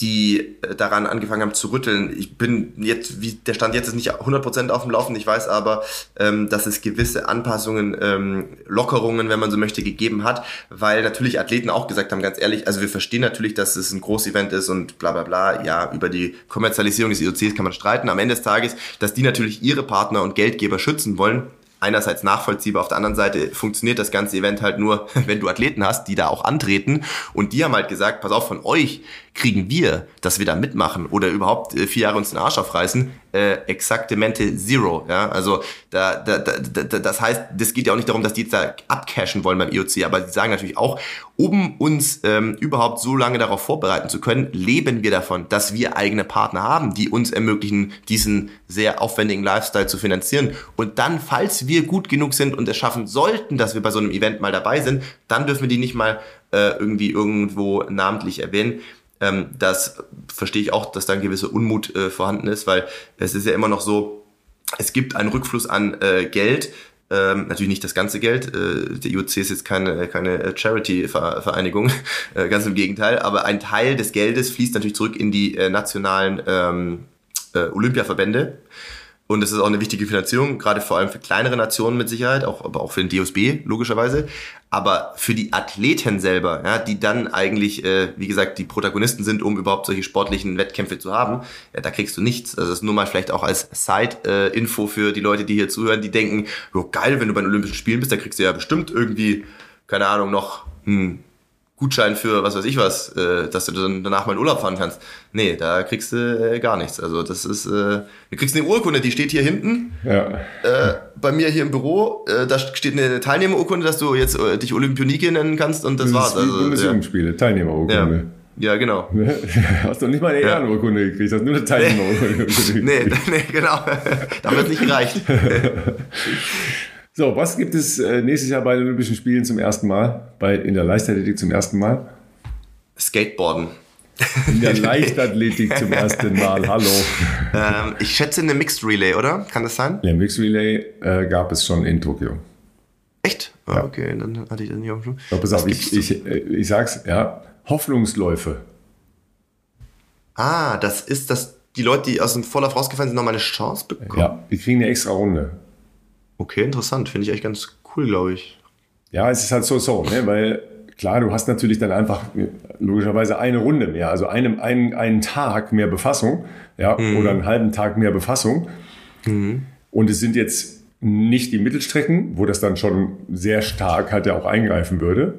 die äh, daran angefangen haben zu rütteln. Ich bin jetzt, wie der Stand jetzt ist nicht 100% auf dem Laufen. Ich weiß aber, ähm, dass es gewisse Anpassungen, ähm, Lockerungen, wenn man so möchte, gegeben hat, weil natürlich Athleten auch gesagt haben, ganz ehrlich, also wir verstehen natürlich, dass es ein Großevent ist und bla bla bla. Ja, über die Kommerzialisierung des IOCs kann man streiten. Am Ende des Tages, dass die natürlich ihre Partner und Geldgeber schützen wollen, einerseits nachvollziehbar, auf der anderen Seite funktioniert das ganze Event halt nur, wenn du Athleten hast, die da auch antreten. Und die haben halt gesagt, pass auf, von euch kriegen wir, dass wir da mitmachen oder überhaupt äh, vier Jahre uns den Arsch aufreißen, äh, exaktemente Zero. Ja? Also da, da, da, das heißt, das geht ja auch nicht darum, dass die jetzt da abcashen wollen beim IOC, aber sie sagen natürlich auch, um uns ähm, überhaupt so lange darauf vorbereiten zu können, leben wir davon, dass wir eigene Partner haben, die uns ermöglichen, diesen sehr aufwendigen Lifestyle zu finanzieren. Und dann, falls wir gut genug sind und es schaffen sollten, dass wir bei so einem Event mal dabei sind, dann dürfen wir die nicht mal äh, irgendwie irgendwo namentlich erwähnen. Ähm, das verstehe ich auch, dass da ein gewisser Unmut äh, vorhanden ist, weil es ist ja immer noch so, es gibt einen Rückfluss an äh, Geld, ähm, natürlich nicht das ganze Geld. Äh, der IOC ist jetzt keine, keine Charity-Vereinigung, äh, ganz im Gegenteil. Aber ein Teil des Geldes fließt natürlich zurück in die äh, nationalen ähm, äh, Olympiaverbände. Und es ist auch eine wichtige Finanzierung, gerade vor allem für kleinere Nationen mit Sicherheit, auch, aber auch für den DOSB logischerweise. Aber für die Athleten selber, ja, die dann eigentlich, äh, wie gesagt, die Protagonisten sind, um überhaupt solche sportlichen Wettkämpfe zu haben, ja, da kriegst du nichts. Also das ist nur mal vielleicht auch als Side-Info für die Leute, die hier zuhören, die denken, jo, geil, wenn du bei den Olympischen Spielen bist, da kriegst du ja bestimmt irgendwie, keine Ahnung, noch hm, Gutschein für was weiß ich was, äh, dass du dann danach mal in Urlaub fahren kannst. Nee, da kriegst du äh, gar nichts. Also das ist, äh, du kriegst eine Urkunde, die steht hier hinten. Ja. Äh, bei mir hier im Büro, äh, da steht eine Teilnehmerurkunde, dass du jetzt äh, dich Olympionike nennen kannst und das, das war's. Also, Bundesjugendspiele, ja. Teilnehmerurkunde. Ja. Ja, genau. Hast du nicht mal eine Ehrenurkunde gekriegt, hast nur eine Teilnehmerurkunde gekriegt. nee, nee, genau. da wird nicht gereicht. So, was gibt es äh, nächstes Jahr bei den Olympischen Spielen zum ersten Mal? Bei, in der Leichtathletik zum ersten Mal? Skateboarden. In der Leichtathletik zum ersten Mal, hallo. Ähm, ich schätze eine Mixed Relay, oder? Kann das sein? Ja, Mixed Relay äh, gab es schon in Tokio. Echt? Ah, ja. okay, dann hatte ich das nicht auf dem Schirm. Pass auf, ich, ich, äh, ich sag's, ja, Hoffnungsläufe. Ah, das ist, dass die Leute, die aus dem Vorlauf rausgefallen sind, nochmal eine Chance bekommen. Ja, die kriegen eine extra Runde. Okay, interessant. Finde ich echt ganz cool, glaube ich. Ja, es ist halt so so, ne? weil klar, du hast natürlich dann einfach logischerweise eine Runde mehr, also einen, einen, einen Tag mehr Befassung, ja, mhm. oder einen halben Tag mehr Befassung. Mhm. Und es sind jetzt nicht die Mittelstrecken, wo das dann schon sehr stark halt ja auch eingreifen würde.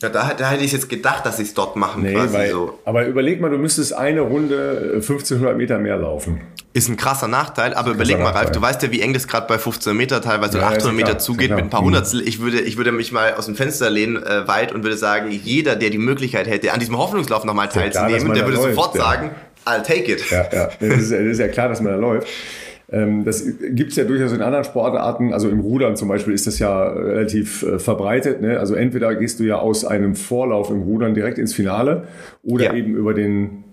Ja, da, da hätte ich jetzt gedacht, dass sie es dort machen. Nee, weil, so. Aber überleg mal, du müsstest eine Runde 1500 Meter mehr laufen. Ist ein krasser Nachteil, aber überleg mal, Ralf, du weißt ja, wie eng das gerade bei 15 Meter teilweise ja, 800 Meter zugeht mit ein paar Hundertstel. Ich würde, ich würde mich mal aus dem Fenster lehnen äh, weit und würde sagen, jeder, der die Möglichkeit hätte, an diesem Hoffnungslauf nochmal teilzunehmen, klar, der würde läuft, sofort ja. sagen, I'll take it. Ja, ja. Das ist, das ist ja klar, dass man da läuft. Ähm, das gibt es ja durchaus in anderen Sportarten. Also im Rudern zum Beispiel ist das ja relativ äh, verbreitet. Ne? Also entweder gehst du ja aus einem Vorlauf im Rudern direkt ins Finale oder ja. eben über den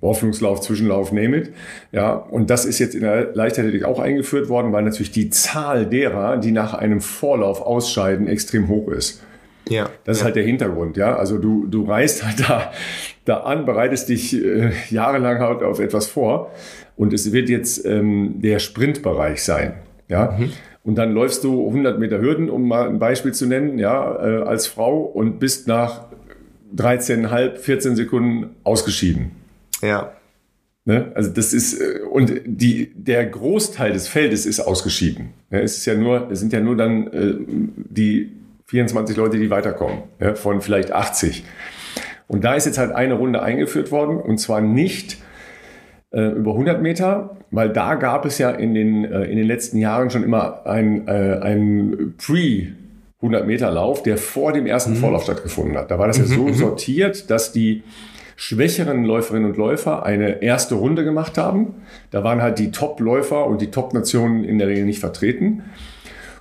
Hoffnungslauf, Zwischenlauf, name it. Ja, und das ist jetzt in der Leichtathletik auch eingeführt worden, weil natürlich die Zahl derer, die nach einem Vorlauf ausscheiden, extrem hoch ist. Ja. Das ist ja. halt der Hintergrund, ja. Also du, du reist halt da, da an, bereitest dich äh, jahrelang halt auf etwas vor und es wird jetzt ähm, der Sprintbereich sein, ja. Mhm. Und dann läufst du 100 Meter Hürden, um mal ein Beispiel zu nennen, ja, äh, als Frau und bist nach 13,5, 14 Sekunden ausgeschieden. Ja. Ne? Also das ist äh, und die der Großteil des Feldes ist ausgeschieden. Es ist ja nur es sind ja nur dann äh, die 24 Leute, die weiterkommen ja, von vielleicht 80. Und da ist jetzt halt eine Runde eingeführt worden und zwar nicht äh, über 100 Meter, weil da gab es ja in den äh, in den letzten Jahren schon immer ein äh, ein Pre 100 Meter Lauf, der vor dem ersten mhm. Vorlauf stattgefunden hat. Da war das ja so mhm. sortiert, dass die schwächeren Läuferinnen und Läufer eine erste Runde gemacht haben. Da waren halt die Top-Läufer und die Top-Nationen in der Regel nicht vertreten.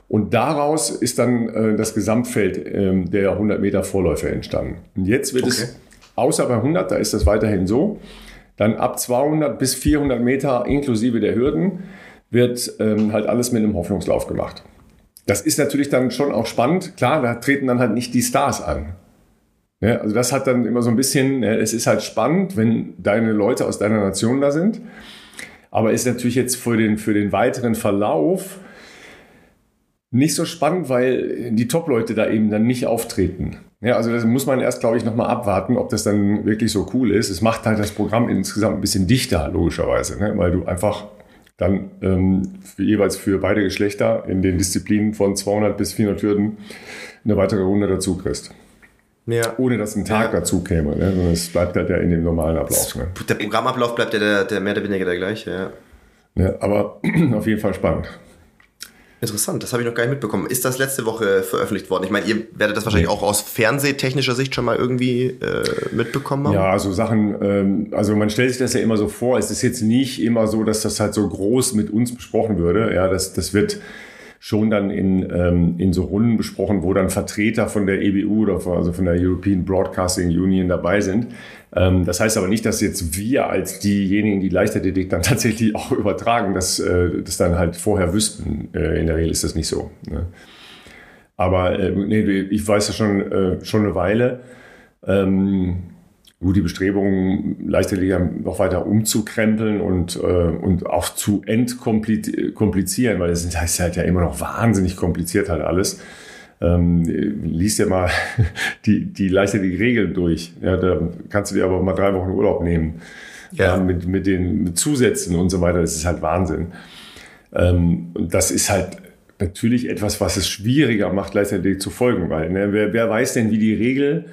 Und daraus ist dann äh, das Gesamtfeld äh, der 100 Meter Vorläufer entstanden. Und jetzt wird okay. es, außer bei 100, da ist das weiterhin so, dann ab 200 bis 400 Meter inklusive der Hürden wird ähm, halt alles mit einem Hoffnungslauf gemacht. Das ist natürlich dann schon auch spannend. Klar, da treten dann halt nicht die Stars an. Ja, also das hat dann immer so ein bisschen, es ist halt spannend, wenn deine Leute aus deiner Nation da sind. Aber ist natürlich jetzt für den, für den weiteren Verlauf nicht so spannend, weil die Top-Leute da eben dann nicht auftreten. Ja, also das muss man erst, glaube ich, nochmal abwarten, ob das dann wirklich so cool ist. Es macht halt das Programm insgesamt ein bisschen dichter, logischerweise, ne? weil du einfach dann ähm, für, jeweils für beide Geschlechter in den Disziplinen von 200 bis 400 Hürden eine weitere Runde dazu kriegst. Ja. Ohne dass ein Tag ja. dazu käme. Ne? Sondern es bleibt halt ja in dem normalen Ablauf. Ne? Der Programmablauf bleibt ja der, der mehr oder weniger der gleiche, ja. ja aber auf jeden Fall spannend. Interessant, das habe ich noch gar nicht mitbekommen. Ist das letzte Woche veröffentlicht worden? Ich meine, ihr werdet das wahrscheinlich auch aus fernsehtechnischer Sicht schon mal irgendwie äh, mitbekommen haben. Ja, also Sachen, ähm, also man stellt sich das ja immer so vor. Es ist jetzt nicht immer so, dass das halt so groß mit uns besprochen würde. Ja, das, das wird schon dann in, ähm, in so Runden besprochen, wo dann Vertreter von der EBU oder von, also von der European Broadcasting Union dabei sind. Ähm, das heißt aber nicht, dass jetzt wir als diejenigen, die Leichtathletik dann tatsächlich auch übertragen, dass äh, das dann halt vorher wüssten. Äh, in der Regel ist das nicht so. Ne? Aber äh, nee, ich weiß ja schon, äh, schon eine Weile. Ähm, gut, die Bestrebungen, Leichtathletik noch weiter umzukrempeln und, äh, und auch zu entkomplizieren, weil es heißt halt ja immer noch wahnsinnig kompliziert halt alles. Ähm, liest ja mal die, die Leichtathletik-Regeln durch. Ja, da kannst du dir aber mal drei Wochen Urlaub nehmen. Ja. ja mit, mit den mit Zusätzen und so weiter. Das ist halt Wahnsinn. Ähm, und das ist halt natürlich etwas, was es schwieriger macht, Leichtathletik zu folgen, weil ne, wer, wer weiß denn, wie die Regel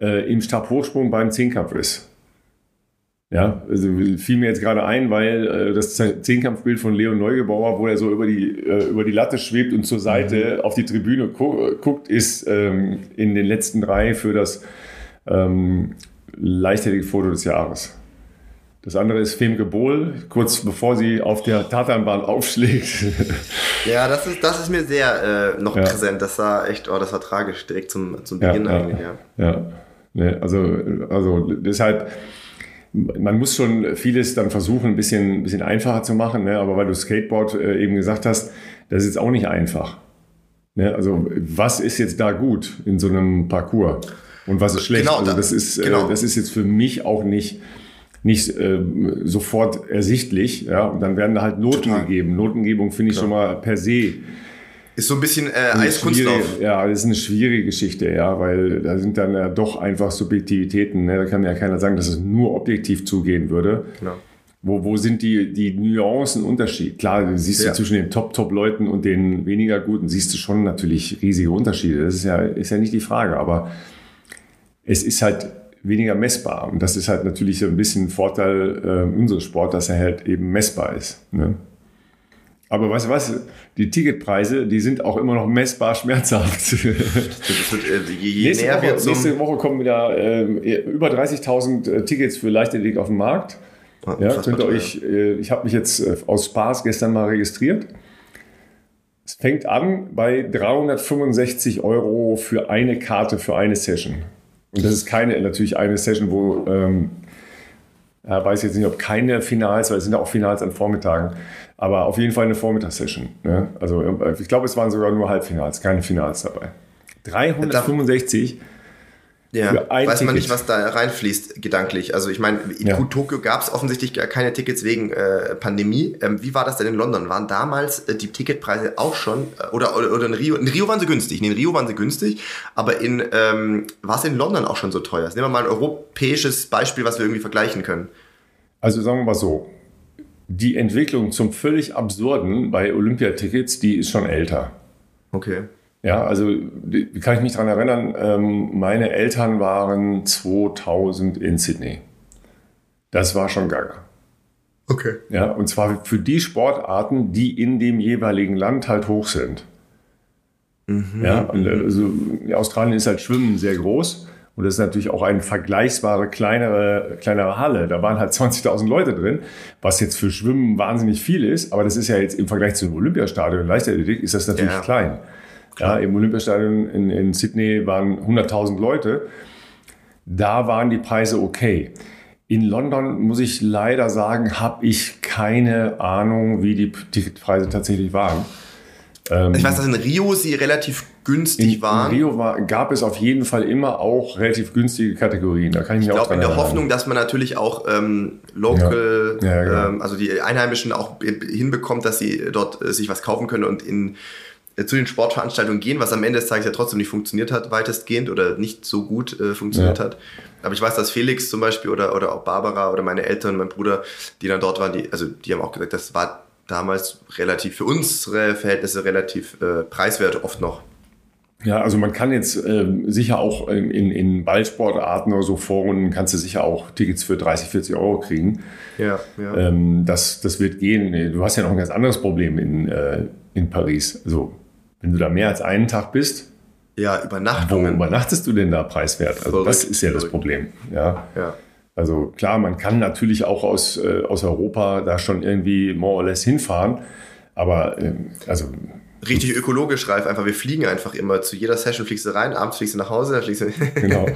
äh, im Stabhochsprung beim Zehnkampf ist. Ja, also fiel mir jetzt gerade ein, weil äh, das Zehnkampfbild von Leon Neugebauer, wo er so über die, äh, über die Latte schwebt und zur Seite mhm. auf die Tribüne gu guckt, ist ähm, in den letzten drei für das ähm, Leichtathletik-Foto des Jahres. Das andere ist Femke Bohl, kurz bevor sie auf der Tatanbahn aufschlägt. Ja, das ist, das ist mir sehr äh, noch ja. präsent. Das war echt, oh, das war tragisch, direkt zum, zum Beginn ja, eigentlich, ja. ja. Nee, also, also deshalb, man muss schon vieles dann versuchen, ein bisschen, ein bisschen einfacher zu machen, ne? aber weil du Skateboard äh, eben gesagt hast, das ist jetzt auch nicht einfach. Ne? Also was ist jetzt da gut in so einem Parcours und was ist schlecht? Genau, also das ist, äh, genau. äh, das ist jetzt für mich auch nicht nicht äh, sofort ersichtlich. Ja? Und dann werden da halt Noten Total. gegeben. Notengebung finde ich Klar. schon mal per se ist so ein bisschen äh, Eiskunstlauf. Ja, das ist eine schwierige Geschichte, ja, weil da sind dann ja doch einfach Subjektivitäten. Ne? Da kann mir ja keiner sagen, dass es nur objektiv zugehen würde. Genau. Wo, wo sind die, die Nuancen Unterschied? Klar, du siehst ja. du zwischen den Top-Top-Leuten und den weniger guten, siehst du schon natürlich riesige Unterschiede. Das ist ja, ist ja nicht die Frage, aber es ist halt weniger messbar. Und das ist halt natürlich so ein bisschen ein Vorteil äh, unseres Sports, dass er halt eben messbar ist. Ne? Aber weißt du was? Die Ticketpreise, die sind auch immer noch messbar schmerzhaft. Äh, nächste, Woche, nächste, Woche, kommen wieder äh, über 30.000 äh, Tickets für Leichtathletik auf den Markt. Ja, könnt ihr euch, äh, ich habe mich jetzt äh, aus Spaß gestern mal registriert. Es fängt an bei 365 Euro für eine Karte für eine Session. Und das ist keine, natürlich eine Session, wo ähm, ja, weiß jetzt nicht, ob keine Finals, weil es sind ja auch Finals an Vormittagen, aber auf jeden Fall eine Vormittagssession. Ne? Also äh, ich glaube, es waren sogar nur Halbfinals, keine Finals dabei. 365 ja, weiß man nicht, was da reinfließt, gedanklich. Also ich meine, in ja. Tokio gab es offensichtlich keine Tickets wegen äh, Pandemie. Ähm, wie war das denn in London? Waren damals äh, die Ticketpreise auch schon, äh, oder, oder, oder in Rio, in Rio waren sie günstig, nee, in Rio waren sie günstig, aber in, ähm, war es in London auch schon so teuer? Nehmen wir mal ein europäisches Beispiel, was wir irgendwie vergleichen können. Also sagen wir mal so, die Entwicklung zum völlig absurden bei Olympiatickets, die ist schon älter. Okay. Ja, also wie kann ich mich daran erinnern? Ähm, meine Eltern waren 2000 in Sydney. Das war schon gaga. Okay. Ja, und zwar für die Sportarten, die in dem jeweiligen Land halt hoch sind. Mhm. Ja, und also Australien ist halt Schwimmen sehr groß. Und das ist natürlich auch eine vergleichbare kleinere, kleinere Halle. Da waren halt 20.000 Leute drin, was jetzt für Schwimmen wahnsinnig viel ist. Aber das ist ja jetzt im Vergleich zum Olympiastadion Leichtathletik ist das natürlich ja. klein. Ja, Im Olympiastadion in, in Sydney waren 100.000 Leute. Da waren die Preise okay. In London muss ich leider sagen, habe ich keine Ahnung, wie die Ticketpreise tatsächlich waren. Ähm, ich weiß, dass in Rio sie relativ günstig in, waren. In Rio war, gab es auf jeden Fall immer auch relativ günstige Kategorien. Da kann ich ich glaube, in der erinnern. Hoffnung, dass man natürlich auch ähm, local, ja. Ja, genau. ähm, also die Einheimischen auch hinbekommt, dass sie dort äh, sich was kaufen können und in zu den Sportveranstaltungen gehen, was am Ende des Tages ja trotzdem nicht funktioniert hat, weitestgehend oder nicht so gut äh, funktioniert ja. hat. Aber ich weiß, dass Felix zum Beispiel oder, oder auch Barbara oder meine Eltern, mein Bruder, die dann dort waren, die, also die haben auch gesagt, das war damals relativ für unsere Verhältnisse relativ äh, preiswert oft noch. Ja, also man kann jetzt äh, sicher auch in, in Ballsportarten oder so Foren kannst du sicher auch Tickets für 30, 40 Euro kriegen. Ja, ja. Ähm, das, das wird gehen. Du hast ja noch ein ganz anderes Problem in, äh, in Paris. Also wenn du da mehr als einen Tag bist, ja, Übernachtungen. Wo übernachtest du denn da preiswert? Also das ist ja das Problem. Ja. ja. Also klar, man kann natürlich auch aus, äh, aus Europa da schon irgendwie more or less hinfahren, aber ähm, also richtig ökologisch reif. Einfach, wir fliegen einfach immer. Zu jeder Session fliegst du rein, abends fliegst du nach Hause, dann fliegst du. genau.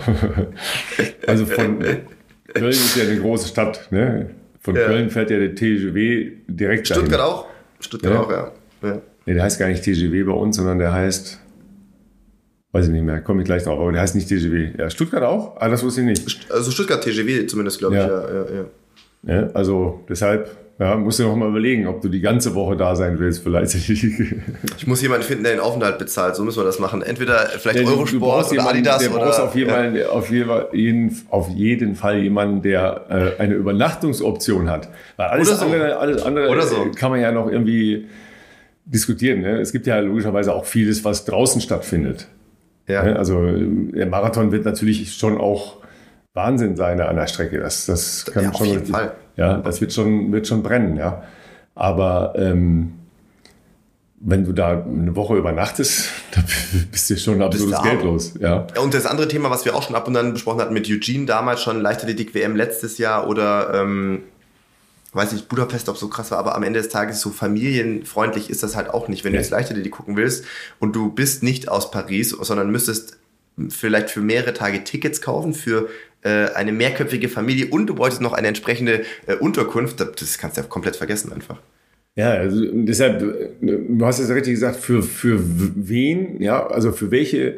Also von Köln ist ja eine große Stadt. Ne? Von ja. Köln fährt ja der TGW direkt Stuttgart dahin. auch. Stuttgart ja. auch, ja. ja. Nee, der heißt gar nicht TGW bei uns, sondern der heißt Weiß ich nicht mehr, komme ich gleich drauf, aber der heißt nicht TGW. Ja, Stuttgart auch? Ah, das wusste ich nicht. Also Stuttgart TGW zumindest, glaube Ja. ich. Ja, ja, ja. Also deshalb ja, musst du noch mal überlegen, ob du die ganze Woche da sein willst. Vielleicht. Ich muss jemanden finden, der den Aufenthalt bezahlt. So müssen wir das machen. Entweder vielleicht Ja, du- du Eurosport oder jemanden, Adidas der oder brauchst auf jeden, ja. Fall, auf, jeden, auf jeden Fall jemanden, der äh, eine Übernachtungsoption hat. Weil alles Oder so. andere, alles andere Oder so. kann man ja noch irgendwie diskutieren. Ne? Es gibt ja logischerweise auch vieles, was draußen stattfindet. Ja. Ne? Also der Marathon wird natürlich schon auch Wahnsinn sein an der Strecke. Das, das kann Ja, auf schon jeden richtig- Fall. Ja, das wird schon, wird schon brennen, ja. Aber ähm, wenn du da eine Woche übernachtest, da bist du schon absolutes. Geld los. Ja. Und das andere Thema, was wir auch schon ab und an besprochen hatten mit Eugene damals schon, Leichtathletik-WM letztes Jahr oder, ähm, weiß nicht, Budapest, ob so krass war, aber am Ende des Tages so familienfreundlich ist das halt auch nicht. Wenn du Nee. jetzt Leichtathletik gucken willst und du bist nicht aus Paris, sondern müsstest vielleicht für mehrere Tage Tickets kaufen für äh, eine mehrköpfige Familie und du bräuchtest noch eine entsprechende äh, Unterkunft, das- kannst du ja komplett vergessen einfach. Ja, also deshalb, äh, du hast es ja richtig gesagt, für, für wen, ja, also für welche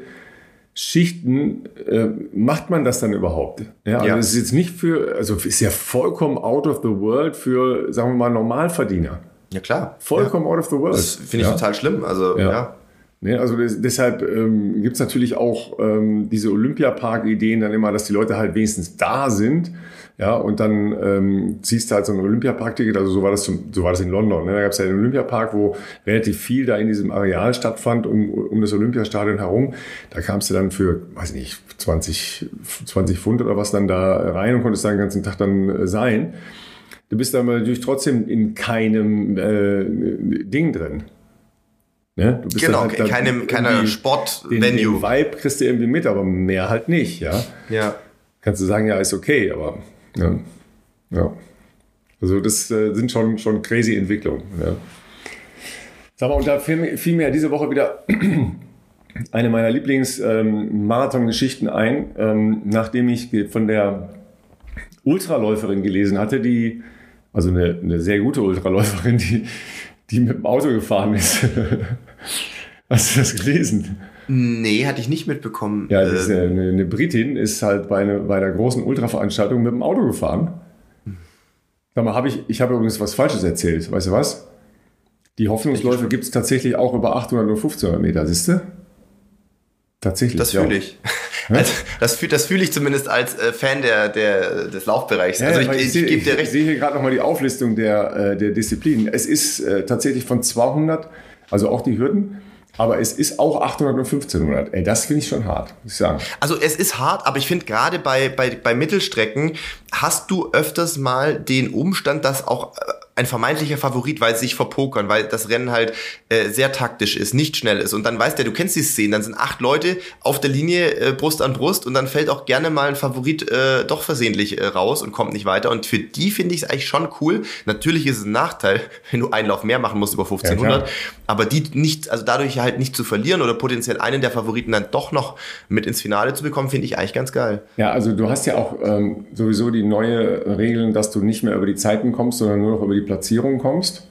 Schichten äh, macht man das dann überhaupt? Ja, also Ja. es ist jetzt nicht für, also ist ja vollkommen out of the world für, sagen wir mal, Normalverdiener. Ja klar. Vollkommen out of the world. Das finde ich ja. total schlimm. Also Ja. ja. Ne, also des, deshalb ähm, gibt es natürlich auch ähm, diese Olympiapark-Ideen dann immer, dass die Leute halt wenigstens da sind. Ja, und dann ähm, ziehst du halt so ein Olympiapark-Ticket, also so war das, zum, so war das in London. Ne? Da gab es ja den Olympiapark, wo relativ viel da in diesem Areal stattfand, um, um das Olympiastadion herum. Da kamst du dann für, weiß ich nicht, 20, 20 Pfund oder was dann da rein und konntest da den ganzen Tag dann äh, sein. Du bist aber natürlich trotzdem in keinem äh, Ding drin. Ne? Du bist Genau, dann halt da keinem, keiner irgendwie- den, den Sportvenue. Vibe kriegst du irgendwie mit, aber mehr halt nicht, ja. Ja. Kannst du sagen, ja, ist okay, aber ja. ja. Also das äh, sind schon, schon crazy Entwicklungen. Ja. Sag mal, und da fiel, mir- fiel mir diese Woche wieder eine meiner Lieblings-Marathon-Geschichten ein, ähm, nachdem ich von der Ultraläuferin gelesen hatte, die, also eine, eine sehr gute Ultraläuferin, die, die mit dem Auto gefahren ist. Hast du das gelesen? Nee, hatte ich nicht mitbekommen. Ja, das ist Äh, eine, eine Britin ist halt bei, eine, bei einer großen Ultraveranstaltung mit dem Auto gefahren. Sag mal, habe ich, ich habe übrigens was Falsches erzählt. Weißt du was? Die Hoffnungsläufe gibt es tatsächlich auch über 800 und 1500 Meter, siehst du? Tatsächlich. das ja. fühle ich. Also, das fühle das fühl ich zumindest als äh, Fan der, der, des Laufbereichs. Ja, also ich, ich, gebe dir Ich recht. sehe hier gerade nochmal die Auflistung der, äh, der Disziplinen. Es ist äh, tatsächlich von 200, also auch die Hürden, aber es ist auch 800 und 1500. Ey, das finde ich schon hart, muss ich sagen. Also es ist hart, aber ich finde gerade bei, bei, bei Mittelstrecken hast du öfters mal den Umstand, dass auch äh, ein vermeintlicher Favorit, weil sie sich verpokern, weil das Rennen halt äh, sehr taktisch ist, nicht schnell ist. Und dann weißt du, du kennst die Szenen, dann sind acht Leute auf der Linie äh, Brust an Brust und dann fällt auch gerne mal ein Favorit äh, doch versehentlich äh, raus und kommt nicht weiter. Und für die finde ich es eigentlich schon cool. Natürlich ist es ein Nachteil, wenn du einen Lauf mehr machen musst über 1500, klar. aber die nicht, also dadurch halt nicht zu verlieren oder potenziell einen der Favoriten dann doch noch mit ins Finale zu bekommen, finde ich eigentlich ganz geil. Ja, also du hast ja auch ähm, sowieso die neue Regeln, dass du nicht mehr über die Zeiten kommst, sondern nur noch über die Platzierung kommst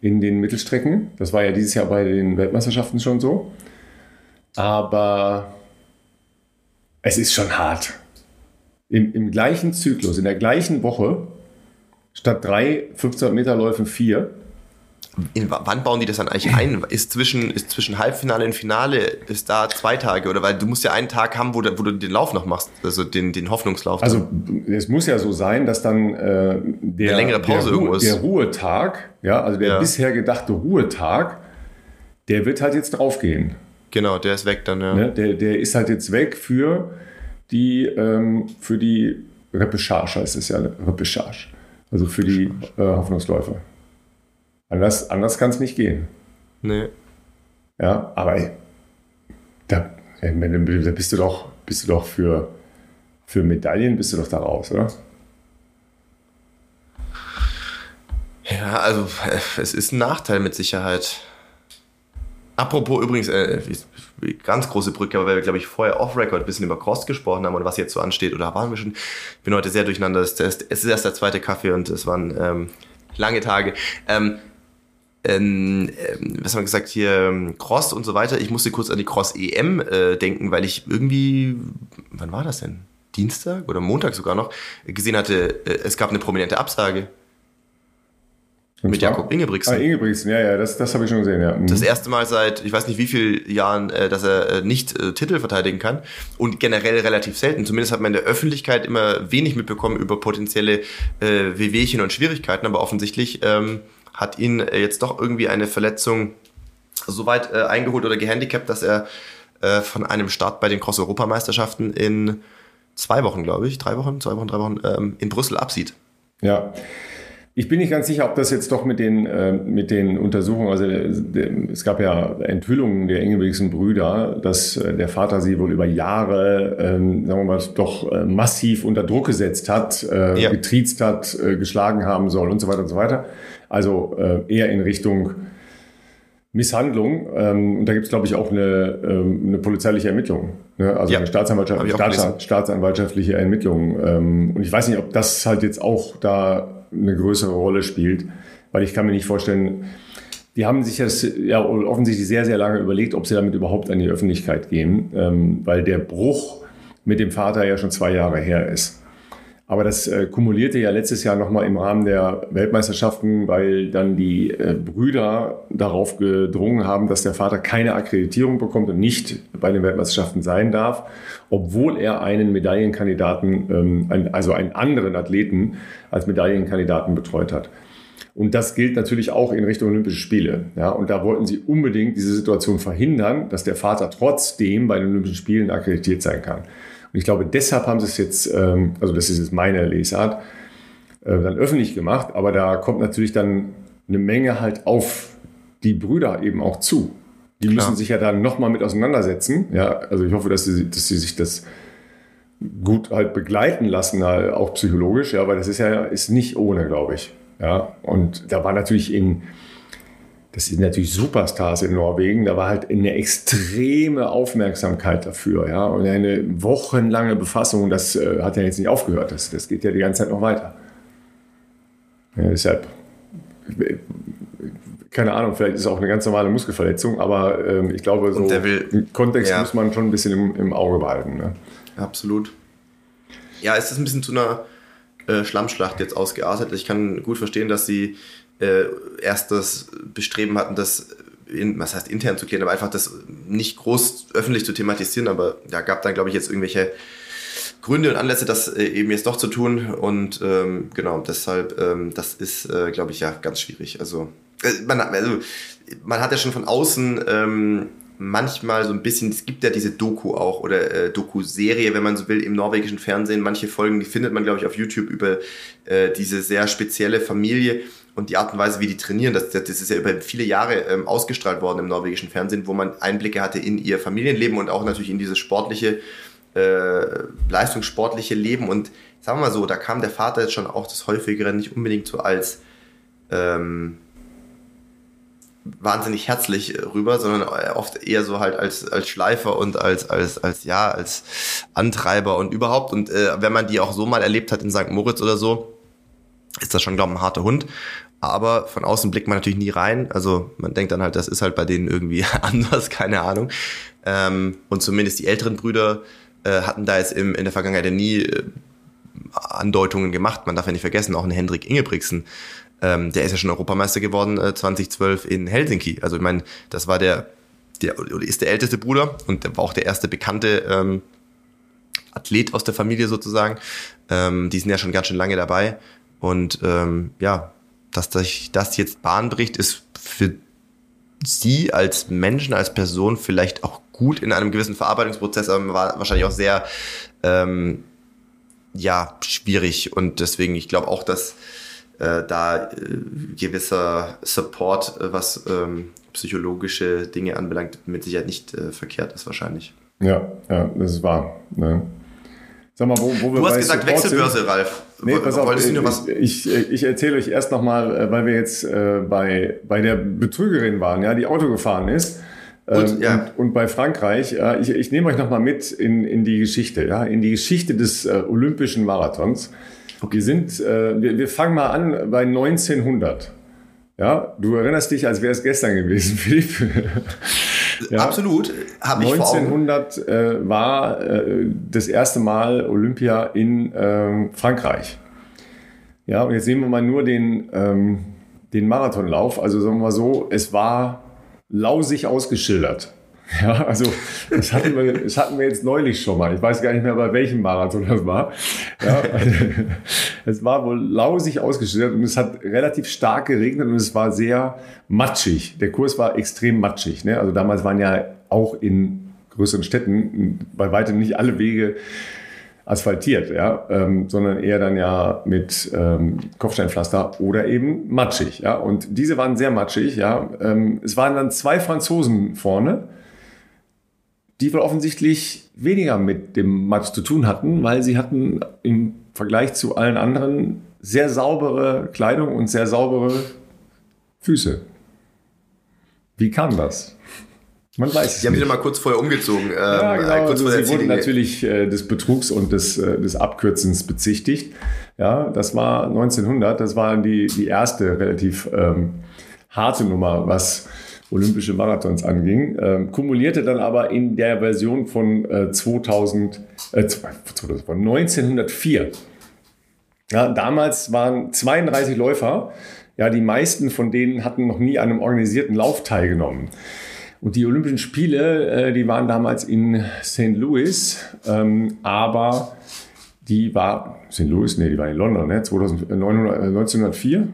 in den Mittelstrecken. Das war ja dieses Jahr bei den Weltmeisterschaften schon so. Aber es ist schon hart. Im, Im gleichen Zyklus, in der gleichen Woche, statt drei 1500 Meter Läufen vier. In, wann bauen die das dann eigentlich ein? Ist zwischen, ist zwischen Halbfinale und Finale, ist da zwei Tage? Oder weil du musst ja einen Tag haben, wo, du- wo du den Lauf noch machst, also den, den Hoffnungslauf. Also es muss ja so sein, dass dann äh, der, Eine längere Pause der, irgendwo ist. der Ruhetag, ja, also der Ja. bisher gedachte Ruhetag, der wird halt jetzt draufgehen. genau, der ist weg dann, ja. Ne? Der, der ist halt jetzt weg für die, ähm, für die Repechage, heißt es ja, Repechage. Also für die äh, Hoffnungsläufer. Anders, anders kann es nicht gehen. Nee. Ja, aber ey, da, da bist du doch, bist du doch für, für Medaillen bist du doch da raus, oder? Ja, also es ist ein Nachteil mit Sicherheit. Apropos übrigens, äh, ganz große Brücke, aber weil wir, glaube ich, vorher off-Record ein bisschen über Cross gesprochen haben und was jetzt so ansteht, oder waren wir schon? Ich bin heute sehr durcheinander. Es ist, es ist erst der zweite Kaffee und es waren ähm, lange Tage. Ähm, ähm, ähm, was haben wir gesagt, hier ähm, Cross und so weiter. Ich musste kurz an die Cross EM äh, denken, weil ich irgendwie, wann war das denn? Dienstag oder Montag sogar noch, gesehen hatte, äh, es gab eine prominente Absage. Und mit zwar? Jakob Ingebrigtsen. Ah, Ingebrigtsen, ja, ja, das, das habe ich schon gesehen, ja. Mhm. Das erste Mal seit, ich weiß nicht wie vielen Jahren, äh, dass er äh, nicht äh, Titel verteidigen kann. Und generell relativ selten. Zumindest hat man in der Öffentlichkeit immer wenig mitbekommen über potenzielle äh, Wehwehchen und Schwierigkeiten. Aber offensichtlich ähm, hat ihn äh, jetzt doch irgendwie eine Verletzung so weit äh, eingeholt oder gehandicapt, dass er äh, von einem Start bei den Cross-Europameisterschaften in zwei Wochen, glaube ich, drei Wochen, zwei Wochen, drei Wochen, ähm, in Brüssel absieht. Ja. Ich bin nicht ganz sicher, ob das jetzt doch mit den, äh, mit den Untersuchungen, also äh, es gab ja Enthüllungen der Ingebrigtsen Brüder, dass äh, der Vater sie wohl über Jahre, ähm, sagen wir mal, doch äh, massiv unter Druck gesetzt hat, äh, Ja. getriezt hat, geschlagen haben soll und so weiter und so weiter. Also äh, eher in Richtung Misshandlung. Ähm, und da gibt es, glaube ich, auch eine, ähm, eine polizeiliche Ermittlung. Ne? Also Ja, eine Staatsanwaltschaft, Staats staatsanwaltschaftliche Ermittlung. Ähm, und ich weiß nicht, ob das halt jetzt auch da eine größere Rolle spielt, weil ich kann mir nicht vorstellen, die haben sich das ja offensichtlich sehr, sehr lange überlegt, ob sie damit überhaupt an die Öffentlichkeit gehen, ähm, weil der Bruch mit dem Vater ja schon zwei Jahre her ist. Aber das äh, kumulierte ja letztes Jahr nochmal im Rahmen der Weltmeisterschaften, weil dann die äh, Brüder darauf gedrungen haben, dass der Vater keine Akkreditierung bekommt und nicht bei den Weltmeisterschaften sein darf, obwohl er einen Medaillenkandidaten, ähm, ein, also einen anderen Athleten als Medaillenkandidaten betreut hat. Und das gilt natürlich auch in Richtung Olympische Spiele. Ja, und da wollten sie unbedingt diese Situation verhindern, dass der Vater trotzdem bei den Olympischen Spielen akkreditiert sein kann. Und ich glaube, deshalb haben sie es jetzt, ähm, also das ist jetzt meine Lesart, äh, dann öffentlich gemacht. Aber da kommt natürlich dann eine Menge halt auf die Brüder eben auch zu. Die Klar. müssen sich ja dann nochmal mit auseinandersetzen. Ja, also ich hoffe, dass sie, dass sie sich das gut halt begleiten lassen, halt auch psychologisch, ja, weil das ist ja ist nicht ohne, glaube ich. Ja, und da war natürlich in, das sind natürlich Superstars in Norwegen, da war halt eine extreme Aufmerksamkeit dafür, ja, und eine wochenlange Befassung, das äh, hat ja jetzt nicht aufgehört, das, das geht ja die ganze Zeit noch weiter. Ja, deshalb, keine Ahnung, vielleicht ist es auch eine ganz normale Muskelverletzung, aber ähm, ich glaube, so will- im Kontext ja. muss man schon ein bisschen im, im Auge behalten. Ne? Absolut. Ja, es ist ein bisschen zu einer äh, Schlammschlacht jetzt ausgeartet. Ich kann gut verstehen, dass sie äh, erst das Bestreben hatten, das in, was heißt intern zu klären, aber einfach das nicht groß öffentlich zu thematisieren. Aber da gab dann, glaube ich, jetzt irgendwelche Gründe und Anlässe, das äh, eben jetzt doch zu tun. Und ähm, genau, deshalb, ähm, das ist, äh, glaube ich, ja ganz schwierig. Also, äh, man, hat- also, man hat ja schon von außen ähm, manchmal so ein bisschen, es gibt ja diese Doku auch oder äh, Doku-Serie, wenn man so will, im norwegischen Fernsehen. Manche Folgen, die findet man, glaube ich, auf YouTube über äh, diese sehr spezielle Familie und die Art und Weise, wie die trainieren. Das, das ist ja über viele Jahre ähm, ausgestrahlt worden im norwegischen Fernsehen, wo man Einblicke hatte in ihr Familienleben und auch natürlich in dieses sportliche äh, leistungssportliche Leben. Und sagen wir mal so, da kam der Vater jetzt schon auch das häufigere nicht unbedingt so als ähm, wahnsinnig herzlich rüber, sondern äh, oft eher so halt als, als Schleifer und als, als, als, ja, als Antreiber und überhaupt. Und äh, wenn man die auch so mal erlebt hat in St. Moritz oder so, ist das schon, glaube ich, ein harter Hund. Aber von außen blickt man natürlich nie rein. Also man denkt dann halt, das ist halt bei denen irgendwie anders, keine Ahnung. Ähm, und zumindest die älteren Brüder äh, hatten da jetzt im, in der Vergangenheit nie äh, Andeutungen gemacht. Man darf ja nicht vergessen, auch ein Hendrik Ingebrigtsen, ähm, der ist ja schon Europameister geworden äh, 2012 in Helsinki. Also ich meine, das war der, der ist der älteste Bruder und der war auch der erste bekannte ähm, Athlet aus der Familie sozusagen. Ähm, die sind ja schon ganz schön lange dabei. Und ähm, ja, dass das, das jetzt Bahn bricht, ist für sie als Menschen, als Person vielleicht auch gut in einem gewissen Verarbeitungsprozess, aber war wahrscheinlich auch sehr ähm, ja, schwierig. Und deswegen, ich glaube auch, dass äh, da äh, gewisser Support, äh, was ähm, psychologische Dinge anbelangt, mit Sicherheit nicht äh, verkehrt ist wahrscheinlich. Ja, ja, das ist wahr. Ne? Sag mal, wo, wo wir Du hast bei gesagt Support sind- Wechselbörse, Ralf. Nee, pass auf, ich, ich, ich erzähle euch erst nochmal, äh, weil wir jetzt äh, bei, bei der Betrügerin waren, ja, die Auto gefahren ist. Gut, ähm, ja. und, und bei Frankreich, ja, ich, ich nehme euch nochmal mit in, in die Geschichte, ja, in die Geschichte des äh, Olympischen Marathons. Wir sind, äh, wir, wir fangen mal an bei 1900. Ja, du erinnerst dich, als wäre es gestern gewesen, Philipp. Ja. Absolut, habe ich 1900 äh, war äh, das erste Mal Olympia in äh, Frankreich. Ja, und jetzt sehen wir mal nur den, ähm, den Marathonlauf. Also sagen wir mal so, es war lausig ausgeschildert. Ja, also das hatten, wir, das hatten wir jetzt neulich schon mal. Ich weiß gar nicht mehr, bei welchem Marathon das war. Ja, es war wohl lausig ausgeschildert und es hat relativ stark geregnet und es war sehr matschig. Der Kurs war extrem matschig. Ne? Also damals waren ja auch in größeren Städten bei weitem nicht alle Wege asphaltiert, ja, ähm, sondern eher dann ja mit ähm, Kopfsteinpflaster oder eben matschig, ja. Und diese waren sehr matschig, ja. Ähm, es waren dann zwei Franzosen vorne, die wohl offensichtlich weniger mit dem Matsch zu tun hatten, weil sie hatten im Vergleich zu allen anderen sehr saubere Kleidung und sehr saubere Füße. Wie kam das? Man weiß es. Die haben sich mal kurz vorher umgezogen. ja, ähm, genau. Kurz also sie wurden natürlich äh, des Betrugs und des, äh, des Abkürzens bezichtigt. Ja, das war 1900. Das war die, die erste relativ ähm, harte Nummer, was olympische Marathons anging. Ähm, kumulierte dann aber in der Version von äh, 2000, äh, von 1904. Ja, damals waren 32 Läufer. Ja, die meisten von denen hatten noch nie an einem organisierten Lauf teilgenommen. Und die Olympischen Spiele, äh, die waren damals in St. Louis, ähm, aber die war, St. Louis, nee, die war in London, ne? 2000, 1904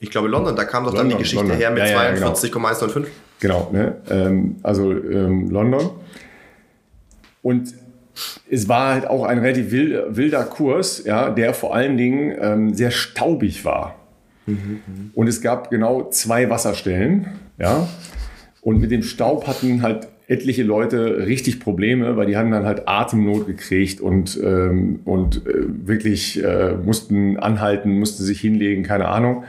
ich glaube London, da kam doch London, dann die Geschichte London. her mit ja, ja, 42,195. Genau, genau ne? Ähm, also ähm, London. Und es war halt auch ein relativ wilder Kurs, ja, der vor allen Dingen ähm, sehr staubig war. Mhm, und es gab genau zwei Wasserstellen, ja. Und mit dem Staub hatten halt etliche Leute richtig Probleme, weil die haben dann halt Atemnot gekriegt und, ähm, und äh, wirklich äh, mussten anhalten, mussten sich hinlegen, keine Ahnung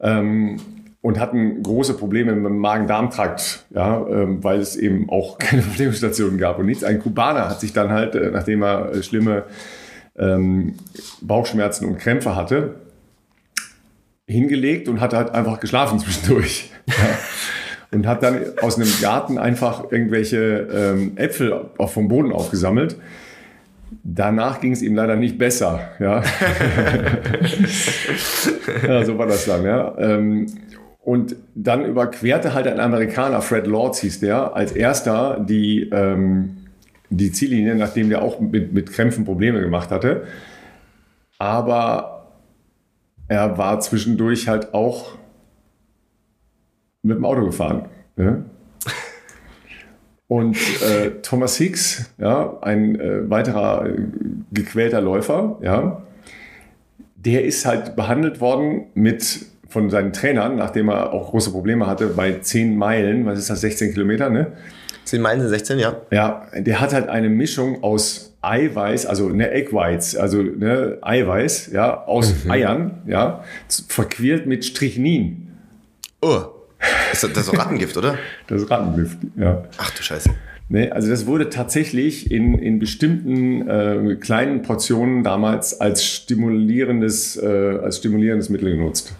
ähm, und hatten große Probleme mit dem Magen-Darm-Trakt, ja, ähm, weil es eben auch keine Verpflegungsstationen gab und nichts. Ein Kubaner hat sich dann halt, äh, nachdem er äh, schlimme ähm, Bauchschmerzen und Krämpfe hatte, hingelegt und hat halt einfach geschlafen zwischendurch. Und hat dann aus einem Garten einfach irgendwelche ähm, Äpfel vom Boden aufgesammelt Danach ging es ihm leider nicht besser. Ja, ja so war das dann. Ja. Ähm, und dann überquerte halt ein Amerikaner, Fred Lords hieß der, als erster die, ähm, die Ziellinie, nachdem der auch mit, mit Krämpfen Probleme gemacht hatte. Aber er war zwischendurch halt auch mit dem Auto gefahren. Ne? Und äh, Thomas Hicks, ja, ein äh, weiterer äh, gequälter Läufer, ja, der ist halt behandelt worden mit von seinen Trainern, nachdem er auch große Probleme hatte bei 10 Meilen, was ist das, 16 Kilometer, ne? 10 Meilen sind 16, ja. Ja, der hat halt eine Mischung aus Eiweiß, also ne Egg Whites, also ne Eiweiß, ja, aus mhm. Eiern, ja, verquält mit Strychnin. Oh. Ist das, das ist Rattengift, oder? Das ist Rattengift, ja. Ach du Scheiße. Nee, also das wurde tatsächlich in, in bestimmten äh, kleinen Portionen damals als stimulierendes, äh, als stimulierendes Mittel genutzt.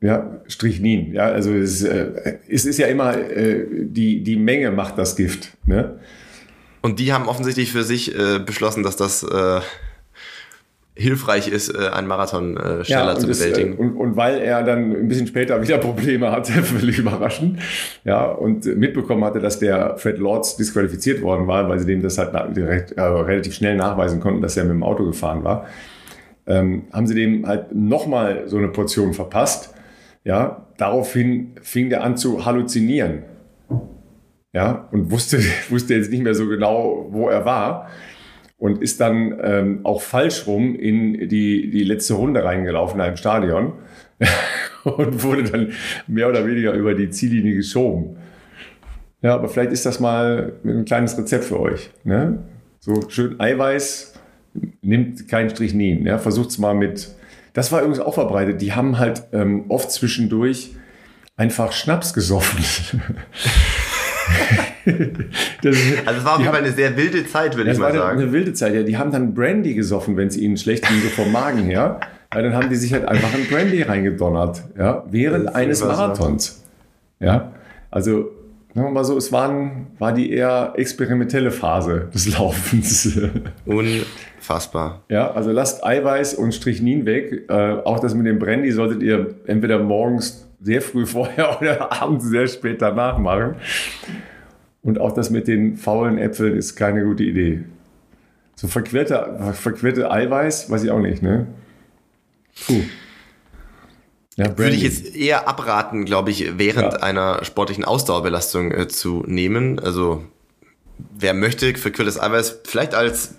Ja, Strichnin. Ja, also es, äh, es ist ja immer äh, die, die Menge macht das Gift. Ne? Und die haben offensichtlich für sich äh, beschlossen, dass das äh, hilfreich ist, äh, einen Marathon äh, schneller ja, zu bewältigen. Das, und, und weil er dann ein bisschen später wieder Probleme hatte, völlig überraschend, ja, und mitbekommen hatte, dass der Fred Lords disqualifiziert worden war, weil sie dem das halt direkt, äh, relativ schnell nachweisen konnten, dass er mit dem Auto gefahren war, ähm, haben sie dem halt nochmal so eine Portion verpasst. Ja, daraufhin fing der an zu halluzinieren. Ja, und wusste, wusste jetzt nicht mehr so genau, wo er war und ist dann ähm, auch falsch rum in die, die letzte Runde reingelaufen in einem Stadion und wurde dann mehr oder weniger über die Ziellinie geschoben. Ja, aber vielleicht ist das mal ein kleines Rezept für euch. Ne? So schön Eiweiß, nimmt keinen Strich nie. Ja? Versucht es mal mit. Das war übrigens auch verbreitet. Die haben halt ähm, oft zwischendurch einfach Schnaps gesoffen. das, also es war auf jeden Fall eine sehr wilde Zeit, würde ich mal sagen. Eine wilde Zeit, ja. Die haben dann Brandy gesoffen, wenn es ihnen schlecht ging, so vom Magen her. Ja, dann haben die sich halt einfach ein Brandy reingedonnert, ja, während eines Marathons. Ja, also sagen wir mal so, es waren, war die eher experimentelle Phase des Laufens. Unfassbar. Ja, also lasst Eiweiß und Strichnin weg. Äh, auch das mit dem Brandy solltet ihr entweder morgens sehr früh vorher oder abends sehr spät danach machen. Und auch das mit den faulen Äpfeln ist keine gute Idee. So verquirlte, verquirlte Eiweiß, weiß ich auch nicht, ne? Puh. Ja, Würde ich jetzt eher abraten, glaube ich, während ja. einer sportlichen Ausdauerbelastung äh, zu nehmen. Also wer möchte, verquirltes Eiweiß vielleicht als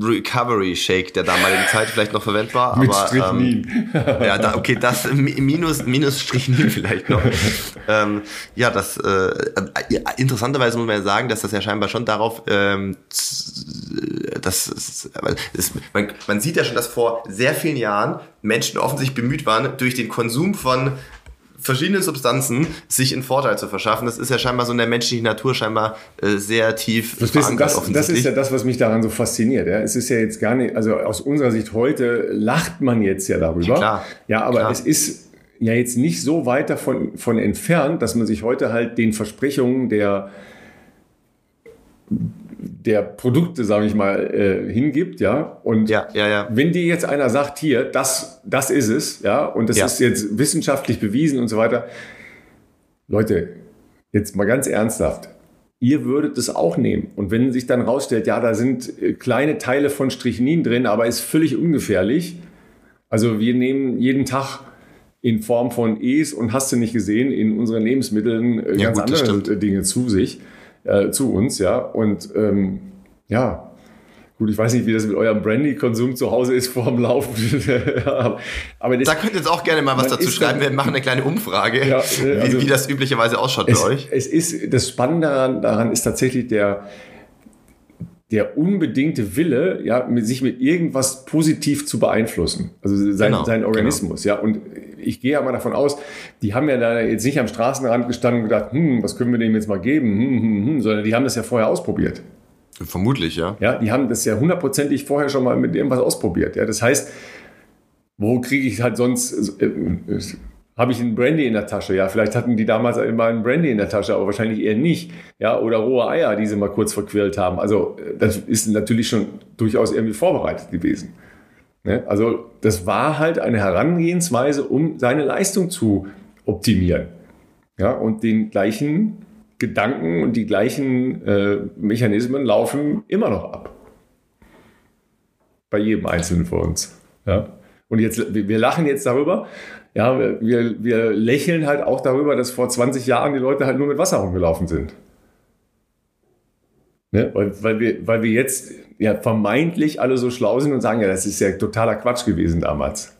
Recovery Shake der damaligen Zeit vielleicht noch verwendbar. Mit aber, Strichnin. Ähm, ja, da, okay, das minus, minus Strichnin vielleicht noch. ähm, ja, das äh, interessanterweise muss man ja sagen, dass das ja scheinbar schon darauf, ähm, das, ist, man, man sieht ja schon, dass vor sehr vielen Jahren Menschen offensichtlich bemüht waren, durch den Konsum von verschiedene Substanzen sich einen Vorteil zu verschaffen. Das ist ja scheinbar so in der menschlichen Natur scheinbar äh, sehr tief du, das, das ist ja das, was mich daran so fasziniert. Ja? Es ist ja jetzt gar nicht, also aus unserer Sicht heute lacht man jetzt ja darüber. Ja, klar, ja aber klar. es ist ja jetzt nicht so weit davon von entfernt, dass man sich heute halt den Versprechungen der der Produkte, sage ich mal, äh, hingibt, ja. Und ja, ja, ja. wenn dir jetzt einer sagt, hier, das, das ist es, ja, und das ist jetzt wissenschaftlich bewiesen und so weiter, Leute, jetzt mal ganz ernsthaft, ihr würdet es auch nehmen. Und wenn sich dann rausstellt, ja, da sind äh, kleine Teile von Strichnin drin, aber ist völlig ungefährlich. Also wir nehmen jeden Tag in Form von E's und hast du nicht gesehen, in unseren Lebensmitteln äh, ganz gut, andere Dinge zu sich äh, zu uns, ja. Und ähm, ja, Gut, ich weiß nicht, wie das mit eurem Brandy-Konsum zu Hause ist vor dem Laufen. Aber das, da könnt ihr jetzt auch gerne mal was dazu schreiben. Wir machen eine kleine Umfrage, ja, also, wie, wie, das üblicherweise ausschaut es, bei euch. Es ist, das Spannende daran, daran ist tatsächlich der, der unbedingte Wille, ja, sich mit irgendwas positiv zu beeinflussen. Also sein, genau, sein Organismus, genau. ja. Und ich gehe ja mal davon aus, die haben ja da jetzt nicht am Straßenrand gestanden und gedacht, hm, was können wir dem jetzt mal geben, hm, hm, hm, sondern die haben das ja vorher ausprobiert. Vermutlich, ja. Ja, die haben das ja hundertprozentig vorher schon mal mit irgendwas ausprobiert. Ja, das heißt, wo kriege ich halt sonst, äh, äh, habe ich einen Brandy in der Tasche? Ja, vielleicht hatten die damals immer einen Brandy in der Tasche, aber wahrscheinlich eher nicht. Ja, oder rohe Eier, die sie mal kurz verquirlt haben. Also, äh, das ist natürlich schon durchaus irgendwie vorbereitet gewesen. Ne? Also das war halt eine Herangehensweise, um seine Leistung zu optimieren. Ja, und den gleichen Gedanken und die gleichen äh, Mechanismen laufen immer noch ab. Bei jedem Einzelnen von uns. Ja. Und jetzt, wir lachen jetzt darüber, ja, wir, wir lächeln halt auch darüber, dass vor 20 Jahren die Leute halt nur mit Wasser rumgelaufen sind. Ne? Weil, weil, wir, weil wir jetzt ja vermeintlich alle so schlau sind und sagen, ja, das ist ja totaler Quatsch gewesen damals.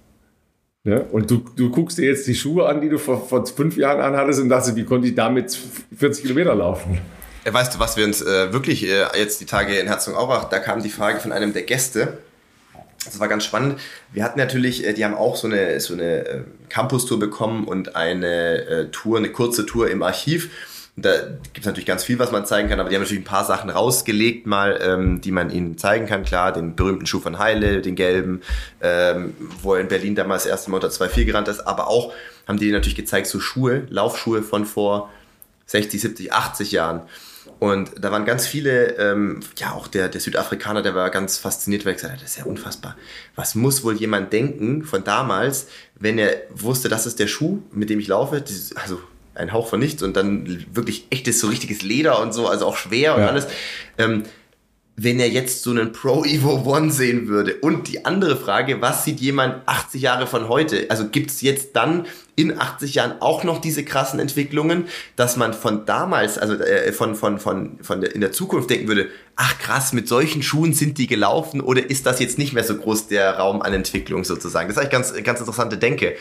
Ne? Und du, du guckst dir jetzt die Schuhe an, die du vor, vor fünf Jahren anhattest und dachtest, wie konnte ich damit 40 Kilometer laufen? Äh, weißt du, was wir uns äh, wirklich äh, jetzt die Tage in Herzogenaurach, da kam die Frage von einem der Gäste, das war ganz spannend. Wir hatten natürlich, äh, die haben auch so eine, so eine äh, Campus-Tour bekommen und eine äh, Tour, eine kurze Tour im Archiv. Da gibt es natürlich ganz viel, was man zeigen kann, aber die haben natürlich ein paar Sachen rausgelegt mal, ähm, die man ihnen zeigen kann. Klar, den berühmten Schuh von Heile, den gelben, ähm, wo er in Berlin damals das erste Mal unter 2,4 gerannt ist, aber auch haben die natürlich gezeigt, so Schuhe, Laufschuhe von vor 60, 70, 80 Jahren. Und da waren ganz viele, ähm, ja, auch der, der Südafrikaner, der war ganz fasziniert, weil er gesagt hat, das ist ja unfassbar. Was muss wohl jemand denken von damals, wenn er wusste, das ist der Schuh, mit dem ich laufe? Also ein Hauch von nichts und dann wirklich echtes, so richtiges Leder und so, also auch schwer und ja. alles. Ähm, wenn er jetzt so einen Pro Evo One sehen würde. Und die andere Frage, was sieht jemand 80 Jahre von heute? Also gibt es jetzt dann in 80 Jahren auch noch diese krassen Entwicklungen, dass man von damals, also äh, von, von, von, von der, in der Zukunft denken würde, ach krass, mit solchen Schuhen sind die gelaufen oder ist das jetzt nicht mehr so groß der Raum an Entwicklung sozusagen? Das ist eigentlich ganz, ganz interessante Denke.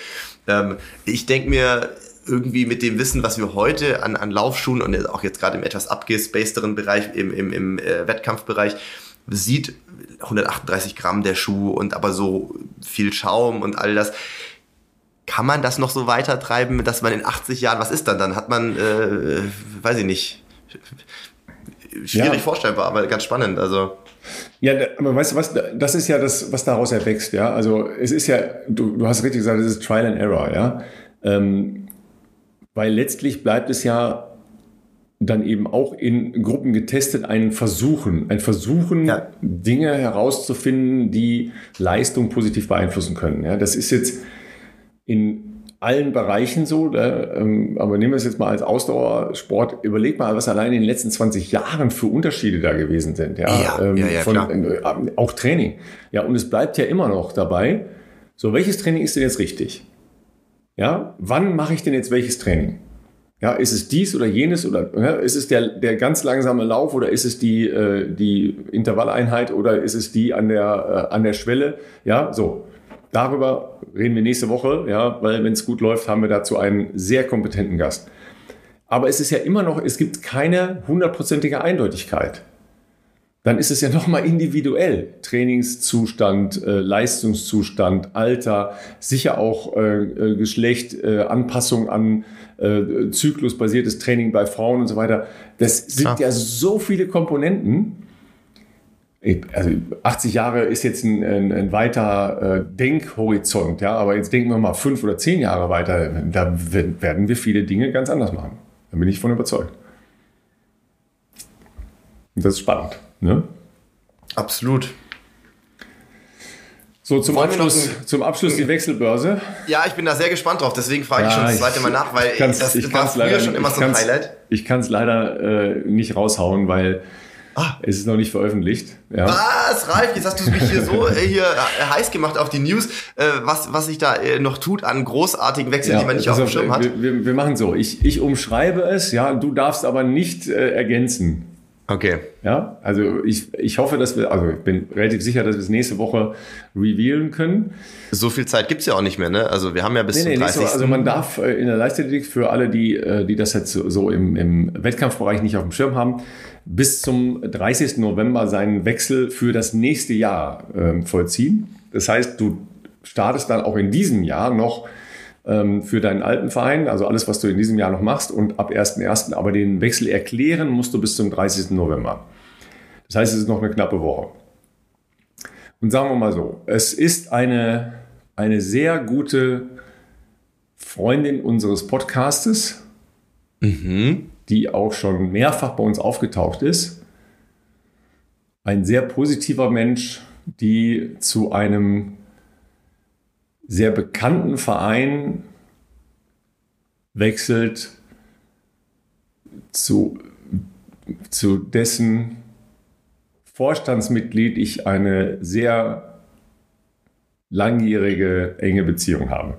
Ähm, ich denke mir, irgendwie mit dem Wissen, was wir heute an, an Laufschuhen und auch jetzt gerade im etwas abgespacederen Bereich, im, im, im äh, Wettkampfbereich, sieht 138 Gramm der Schuh und aber so viel Schaum und all das. Kann man das noch so weiter treiben, dass man in 80 Jahren, was ist dann? Dann hat man, äh, weiß ich nicht, schwierig ja. vorstellbar, aber ganz spannend. Also ja, aber weißt du was, das ist ja das, was daraus erwächst, ja. Also es ist ja, du, du hast richtig gesagt, es ist Trial and Error, ja. Ähm, weil letztlich bleibt es ja dann eben auch in Gruppen getestet, ein Versuchen, ein Versuchen, ja. Dinge herauszufinden, die Leistung positiv beeinflussen können. Ja, das ist jetzt in allen Bereichen so, da, ähm, aber nehmen wir es jetzt mal als Ausdauersport, überleg mal, was allein in den letzten 20 Jahren für Unterschiede da gewesen sind. Ja, ja, ähm, ja, ja von, äh, auch Training. Ja, und es bleibt ja immer noch dabei, so welches Training ist denn jetzt richtig? Ja, wann mache ich denn jetzt welches Training? Ja, ist es dies oder jenes oder ja, ist es der, der ganz langsame Lauf oder ist es die, äh, die Intervalleinheit oder ist es die an der, äh, an der Schwelle? Ja, so. Darüber reden wir nächste Woche, ja, weil wenn es gut läuft, haben wir dazu einen sehr kompetenten Gast. Aber es ist ja immer noch, es gibt keine hundertprozentige Eindeutigkeit dann ist es ja nochmal individuell. Trainingszustand, äh, Leistungszustand, Alter, sicher auch äh, äh, Geschlecht, äh, Anpassung an äh, zyklusbasiertes Training bei Frauen und so weiter. Das sind Klar. ja so viele Komponenten. Also 80 Jahre ist jetzt ein, ein, ein weiter äh, Denkhorizont, ja, aber jetzt denken wir mal fünf oder zehn Jahre weiter, da werden wir viele Dinge ganz anders machen. Da bin ich von überzeugt. Und das ist spannend. Ne? Absolut. So, zum Abschluss, zum Abschluss die Wechselbörse. Ja, ich bin da sehr gespannt drauf, deswegen frage ich schon das zweite Mal nach, weil das ich war früher leider, schon immer so ein Highlight. Ich kann es leider äh, nicht raushauen, weil ah. es ist noch nicht veröffentlicht. Ja. Was, Ralf, jetzt hast du mich hier so äh, hier äh, heiß gemacht auf die News, äh, was, was sich da äh, noch tut an großartigen Wechseln, ja, die man nicht also, auf dem Schirm hat. Wir, wir, wir machen so, ich, ich umschreibe es, ja, du darfst aber nicht ergänzen. Okay. Ja, also ich, ich hoffe, dass wir, also ich bin relativ sicher, dass wir es nächste Woche revealen können. So viel Zeit gibt es ja auch nicht mehr, ne? Also wir haben ja bis nee, zum nee, 30. So, also man darf äh, in der Leichtathletik für alle, die, äh, die das jetzt so im, im Wettkampfbereich nicht auf dem Schirm haben, bis zum 30. November seinen Wechsel für das nächste Jahr äh, vollziehen. Das heißt, du startest dann auch in diesem Jahr noch für deinen alten Verein, also alles, was du in diesem Jahr noch machst und ab 1.1. aber den Wechsel erklären musst du bis zum 30. November. Das heißt, es ist noch eine knappe Woche. Und sagen wir mal so, es ist eine, eine sehr gute Freundin unseres Podcastes, mhm. die auch schon mehrfach bei uns aufgetaucht ist. Ein sehr positiver Mensch, die zu einem sehr bekannten Verein wechselt zu, zu dessen Vorstandsmitglied ich eine sehr langjährige enge Beziehung habe.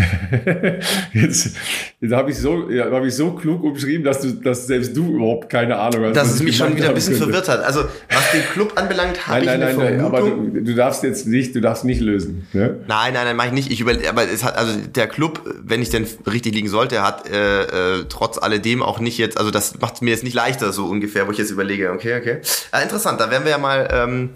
jetzt, jetzt habe ich, so, ja, hab ich so klug umschrieben, dass, du, dass selbst du überhaupt keine Ahnung hast. Dass es mich schon wieder ein bisschen könnte. verwirrt hat. Also was den Club anbelangt, habe ich nein, eine nein, Vermutung. Nein, aber du, du, darfst jetzt nicht, du darfst nicht lösen. Ne? Nein, nein, nein, mache ich nicht. Ich über, aber es hat, also der Club, wenn ich denn richtig liegen sollte, hat äh, äh, trotz alledem auch nicht jetzt, also das macht mir jetzt nicht leichter so ungefähr, wo ich jetzt überlege, okay, okay. Äh, interessant, da werden wir ja mal... Ähm,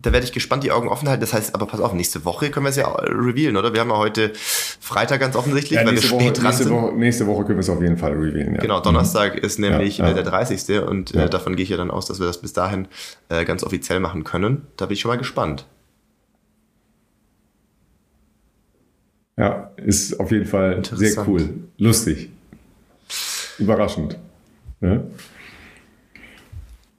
da werde ich gespannt die Augen offen halten. Das heißt, aber pass auf, nächste Woche können wir es ja revealen, oder? Wir haben ja heute Freitag ganz offensichtlich, ja, weil wir spät Woche, dran nächste sind. Woche, nächste Woche können wir es auf jeden Fall revealen. Ja. Genau, Donnerstag mhm. ist nämlich ja, ja. der 30. Und äh, davon gehe ich ja dann aus, dass wir das bis dahin äh, ganz offiziell machen können. Da bin ich schon mal gespannt. Ja, ist auf jeden Fall sehr cool. Lustig. Überraschend. Ja?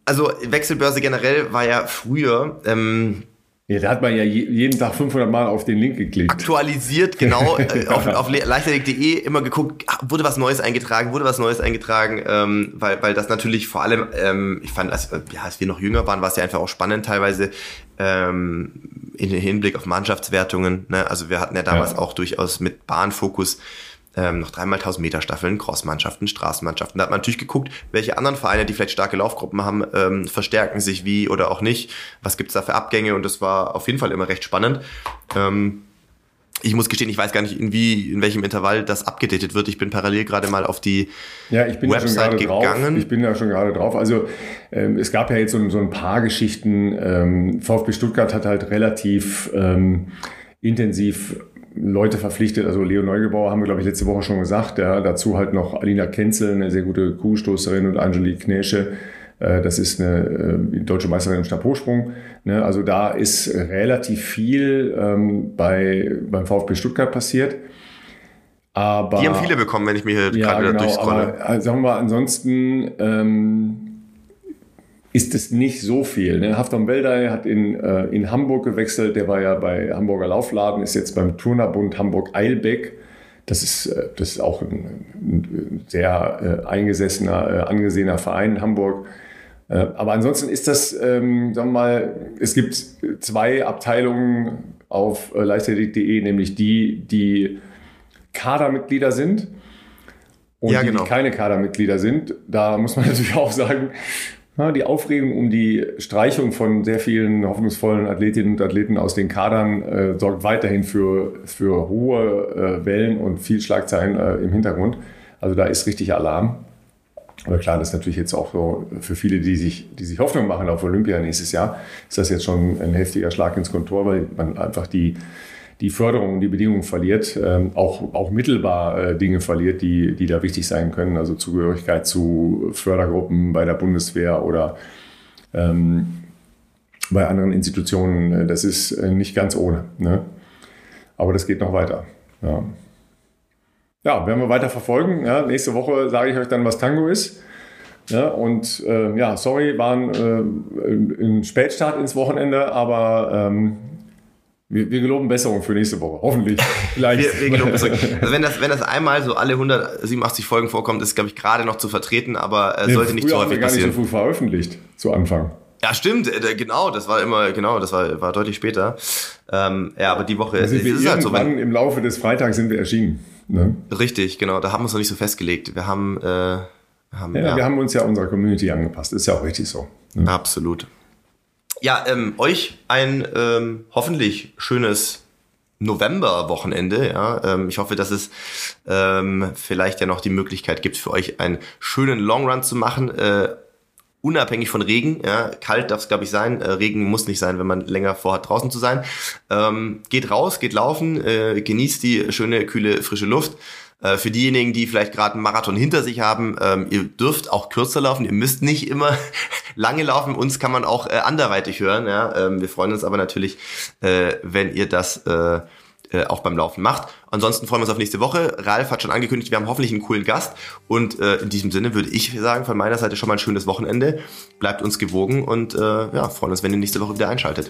Also Wechselbörse generell war ja früher. Ähm, ja, da hat man ja jeden Tag 500 Mal auf den Link geklickt. Aktualisiert, genau, äh, auf, auf leichtathletik.de immer geguckt, wurde was Neues eingetragen, wurde was Neues eingetragen, ähm, weil, weil das natürlich vor allem, ähm, ich fand, als, ja, als wir noch jünger waren, war es ja einfach auch spannend teilweise ähm, in Hinblick auf Mannschaftswertungen. Ne? Also wir hatten ja damals ja. auch durchaus mit Bahnfokus ähm, noch dreimal 1000 Meter Staffeln, Crossmannschaften, Straßenmannschaften. Da hat man natürlich geguckt, welche anderen Vereine, die vielleicht starke Laufgruppen haben, ähm, verstärken sich wie oder auch nicht. Was gibt's da für Abgänge? Und das war auf jeden Fall immer recht spannend. Ähm, ich muss gestehen, ich weiß gar nicht, in, wie, in welchem Intervall das abgedatet wird. Ich bin parallel gerade mal auf die ja, ich bin Website gegangen. Drauf. Ich bin da schon gerade drauf. Also ähm, es gab ja jetzt so, so ein paar Geschichten. Ähm, VfB Stuttgart hat halt relativ ähm, intensiv Leute verpflichtet. Also Leo Neugebauer haben wir, glaube ich, letzte Woche schon gesagt. Ja, dazu halt noch Alina Kenzel, eine sehr gute Kuhstoßerin und Angelique Knäsche. Äh, das ist eine äh, deutsche Meisterin im Stabhochsprung. Ne? Also da ist relativ viel ähm, bei, beim VfB Stuttgart passiert. Aber, Die haben viele bekommen, wenn ich mir hier ja, gerade genau, durchscrolle. Aber, sagen wir mal, ansonsten ähm, ist es nicht so viel. Ne? Haftam Weldey hat in, äh, in Hamburg gewechselt. Der war ja bei Hamburger Laufladen, ist jetzt beim Turnerbund Hamburg-Eilbeck. Das ist, äh, das ist auch ein, ein sehr äh, eingesessener, äh, angesehener Verein in Hamburg. Äh, aber ansonsten ist das, ähm, sagen wir mal, es gibt zwei Abteilungen auf leichtathletik.de, nämlich die, die Kadermitglieder sind und ja, die, genau. die keine Kadermitglieder sind. Da muss man natürlich auch sagen, die Aufregung um die Streichung von sehr vielen hoffnungsvollen Athletinnen und Athleten aus den Kadern äh, sorgt weiterhin für, für hohe äh, Wellen und viel Schlagzeilen äh, im Hintergrund. Also da ist richtig Alarm. Aber klar, das ist natürlich jetzt auch so für viele, die sich, die sich Hoffnung machen auf Olympia nächstes Jahr, ist das jetzt schon ein heftiger Schlag ins Kontor, weil man einfach die, die Förderung und die Bedingungen verliert, ähm, auch, auch mittelbar äh, Dinge verliert, die, die da wichtig sein können. Also Zugehörigkeit zu Fördergruppen bei der Bundeswehr oder ähm, bei anderen Institutionen. Äh, das ist äh, nicht ganz ohne. Ne? Aber das geht noch weiter. Ja. ja, werden wir weiter verfolgen. Ja, nächste Woche sage ich euch dann, was Tango ist. Ja, und äh, ja, sorry, waren äh, ein Spätstart ins Wochenende, aber ähm, wir, wir geloben Besserung für nächste Woche. Hoffentlich. Vielleicht. wir, wir geloben Besserung. Also wenn das, wenn das einmal so alle 187 Folgen vorkommt, ist, glaube ich, gerade noch zu vertreten, aber äh, nee, sollte nicht zu häufig haben wir gar passieren. nicht so früh veröffentlicht zu Anfang. Ja, stimmt, äh, genau, das war immer, genau, das war, war deutlich später. Ähm, ja, aber die Woche also ist, ist halt so. Wenn, im Laufe des Freitags sind wir erschienen. Ne? Richtig, genau, da haben wir uns noch nicht so festgelegt. Wir haben, äh, haben ja, ja, wir haben uns ja unserer Community angepasst, ist ja auch richtig so. Ne? Absolut. Ja, ähm, euch ein ähm, hoffentlich schönes November-Wochenende. Ja, ähm, ich hoffe, dass es ähm, vielleicht ja noch die Möglichkeit gibt, für euch einen schönen Long Run zu machen. Äh, unabhängig von Regen. Ja, kalt darf es, glaube ich, sein. Äh, Regen muss nicht sein, wenn man länger vorhat, draußen zu sein. Ähm, geht raus, geht laufen, äh, genießt die schöne, kühle, frische Luft. Äh, für diejenigen, die vielleicht gerade einen Marathon hinter sich haben, ähm, ihr dürft auch kürzer laufen. Ihr müsst nicht immer lange laufen. Uns kann man auch äh, anderweitig hören. Ja? Ähm, wir freuen uns aber natürlich, äh, wenn ihr das äh, äh, auch beim Laufen macht. Ansonsten freuen wir uns auf nächste Woche. Ralf hat schon angekündigt, wir haben hoffentlich einen coolen Gast. Und äh, in diesem Sinne würde ich sagen, von meiner Seite schon mal ein schönes Wochenende. Bleibt uns gewogen und äh, ja, freuen uns, wenn ihr nächste Woche wieder einschaltet.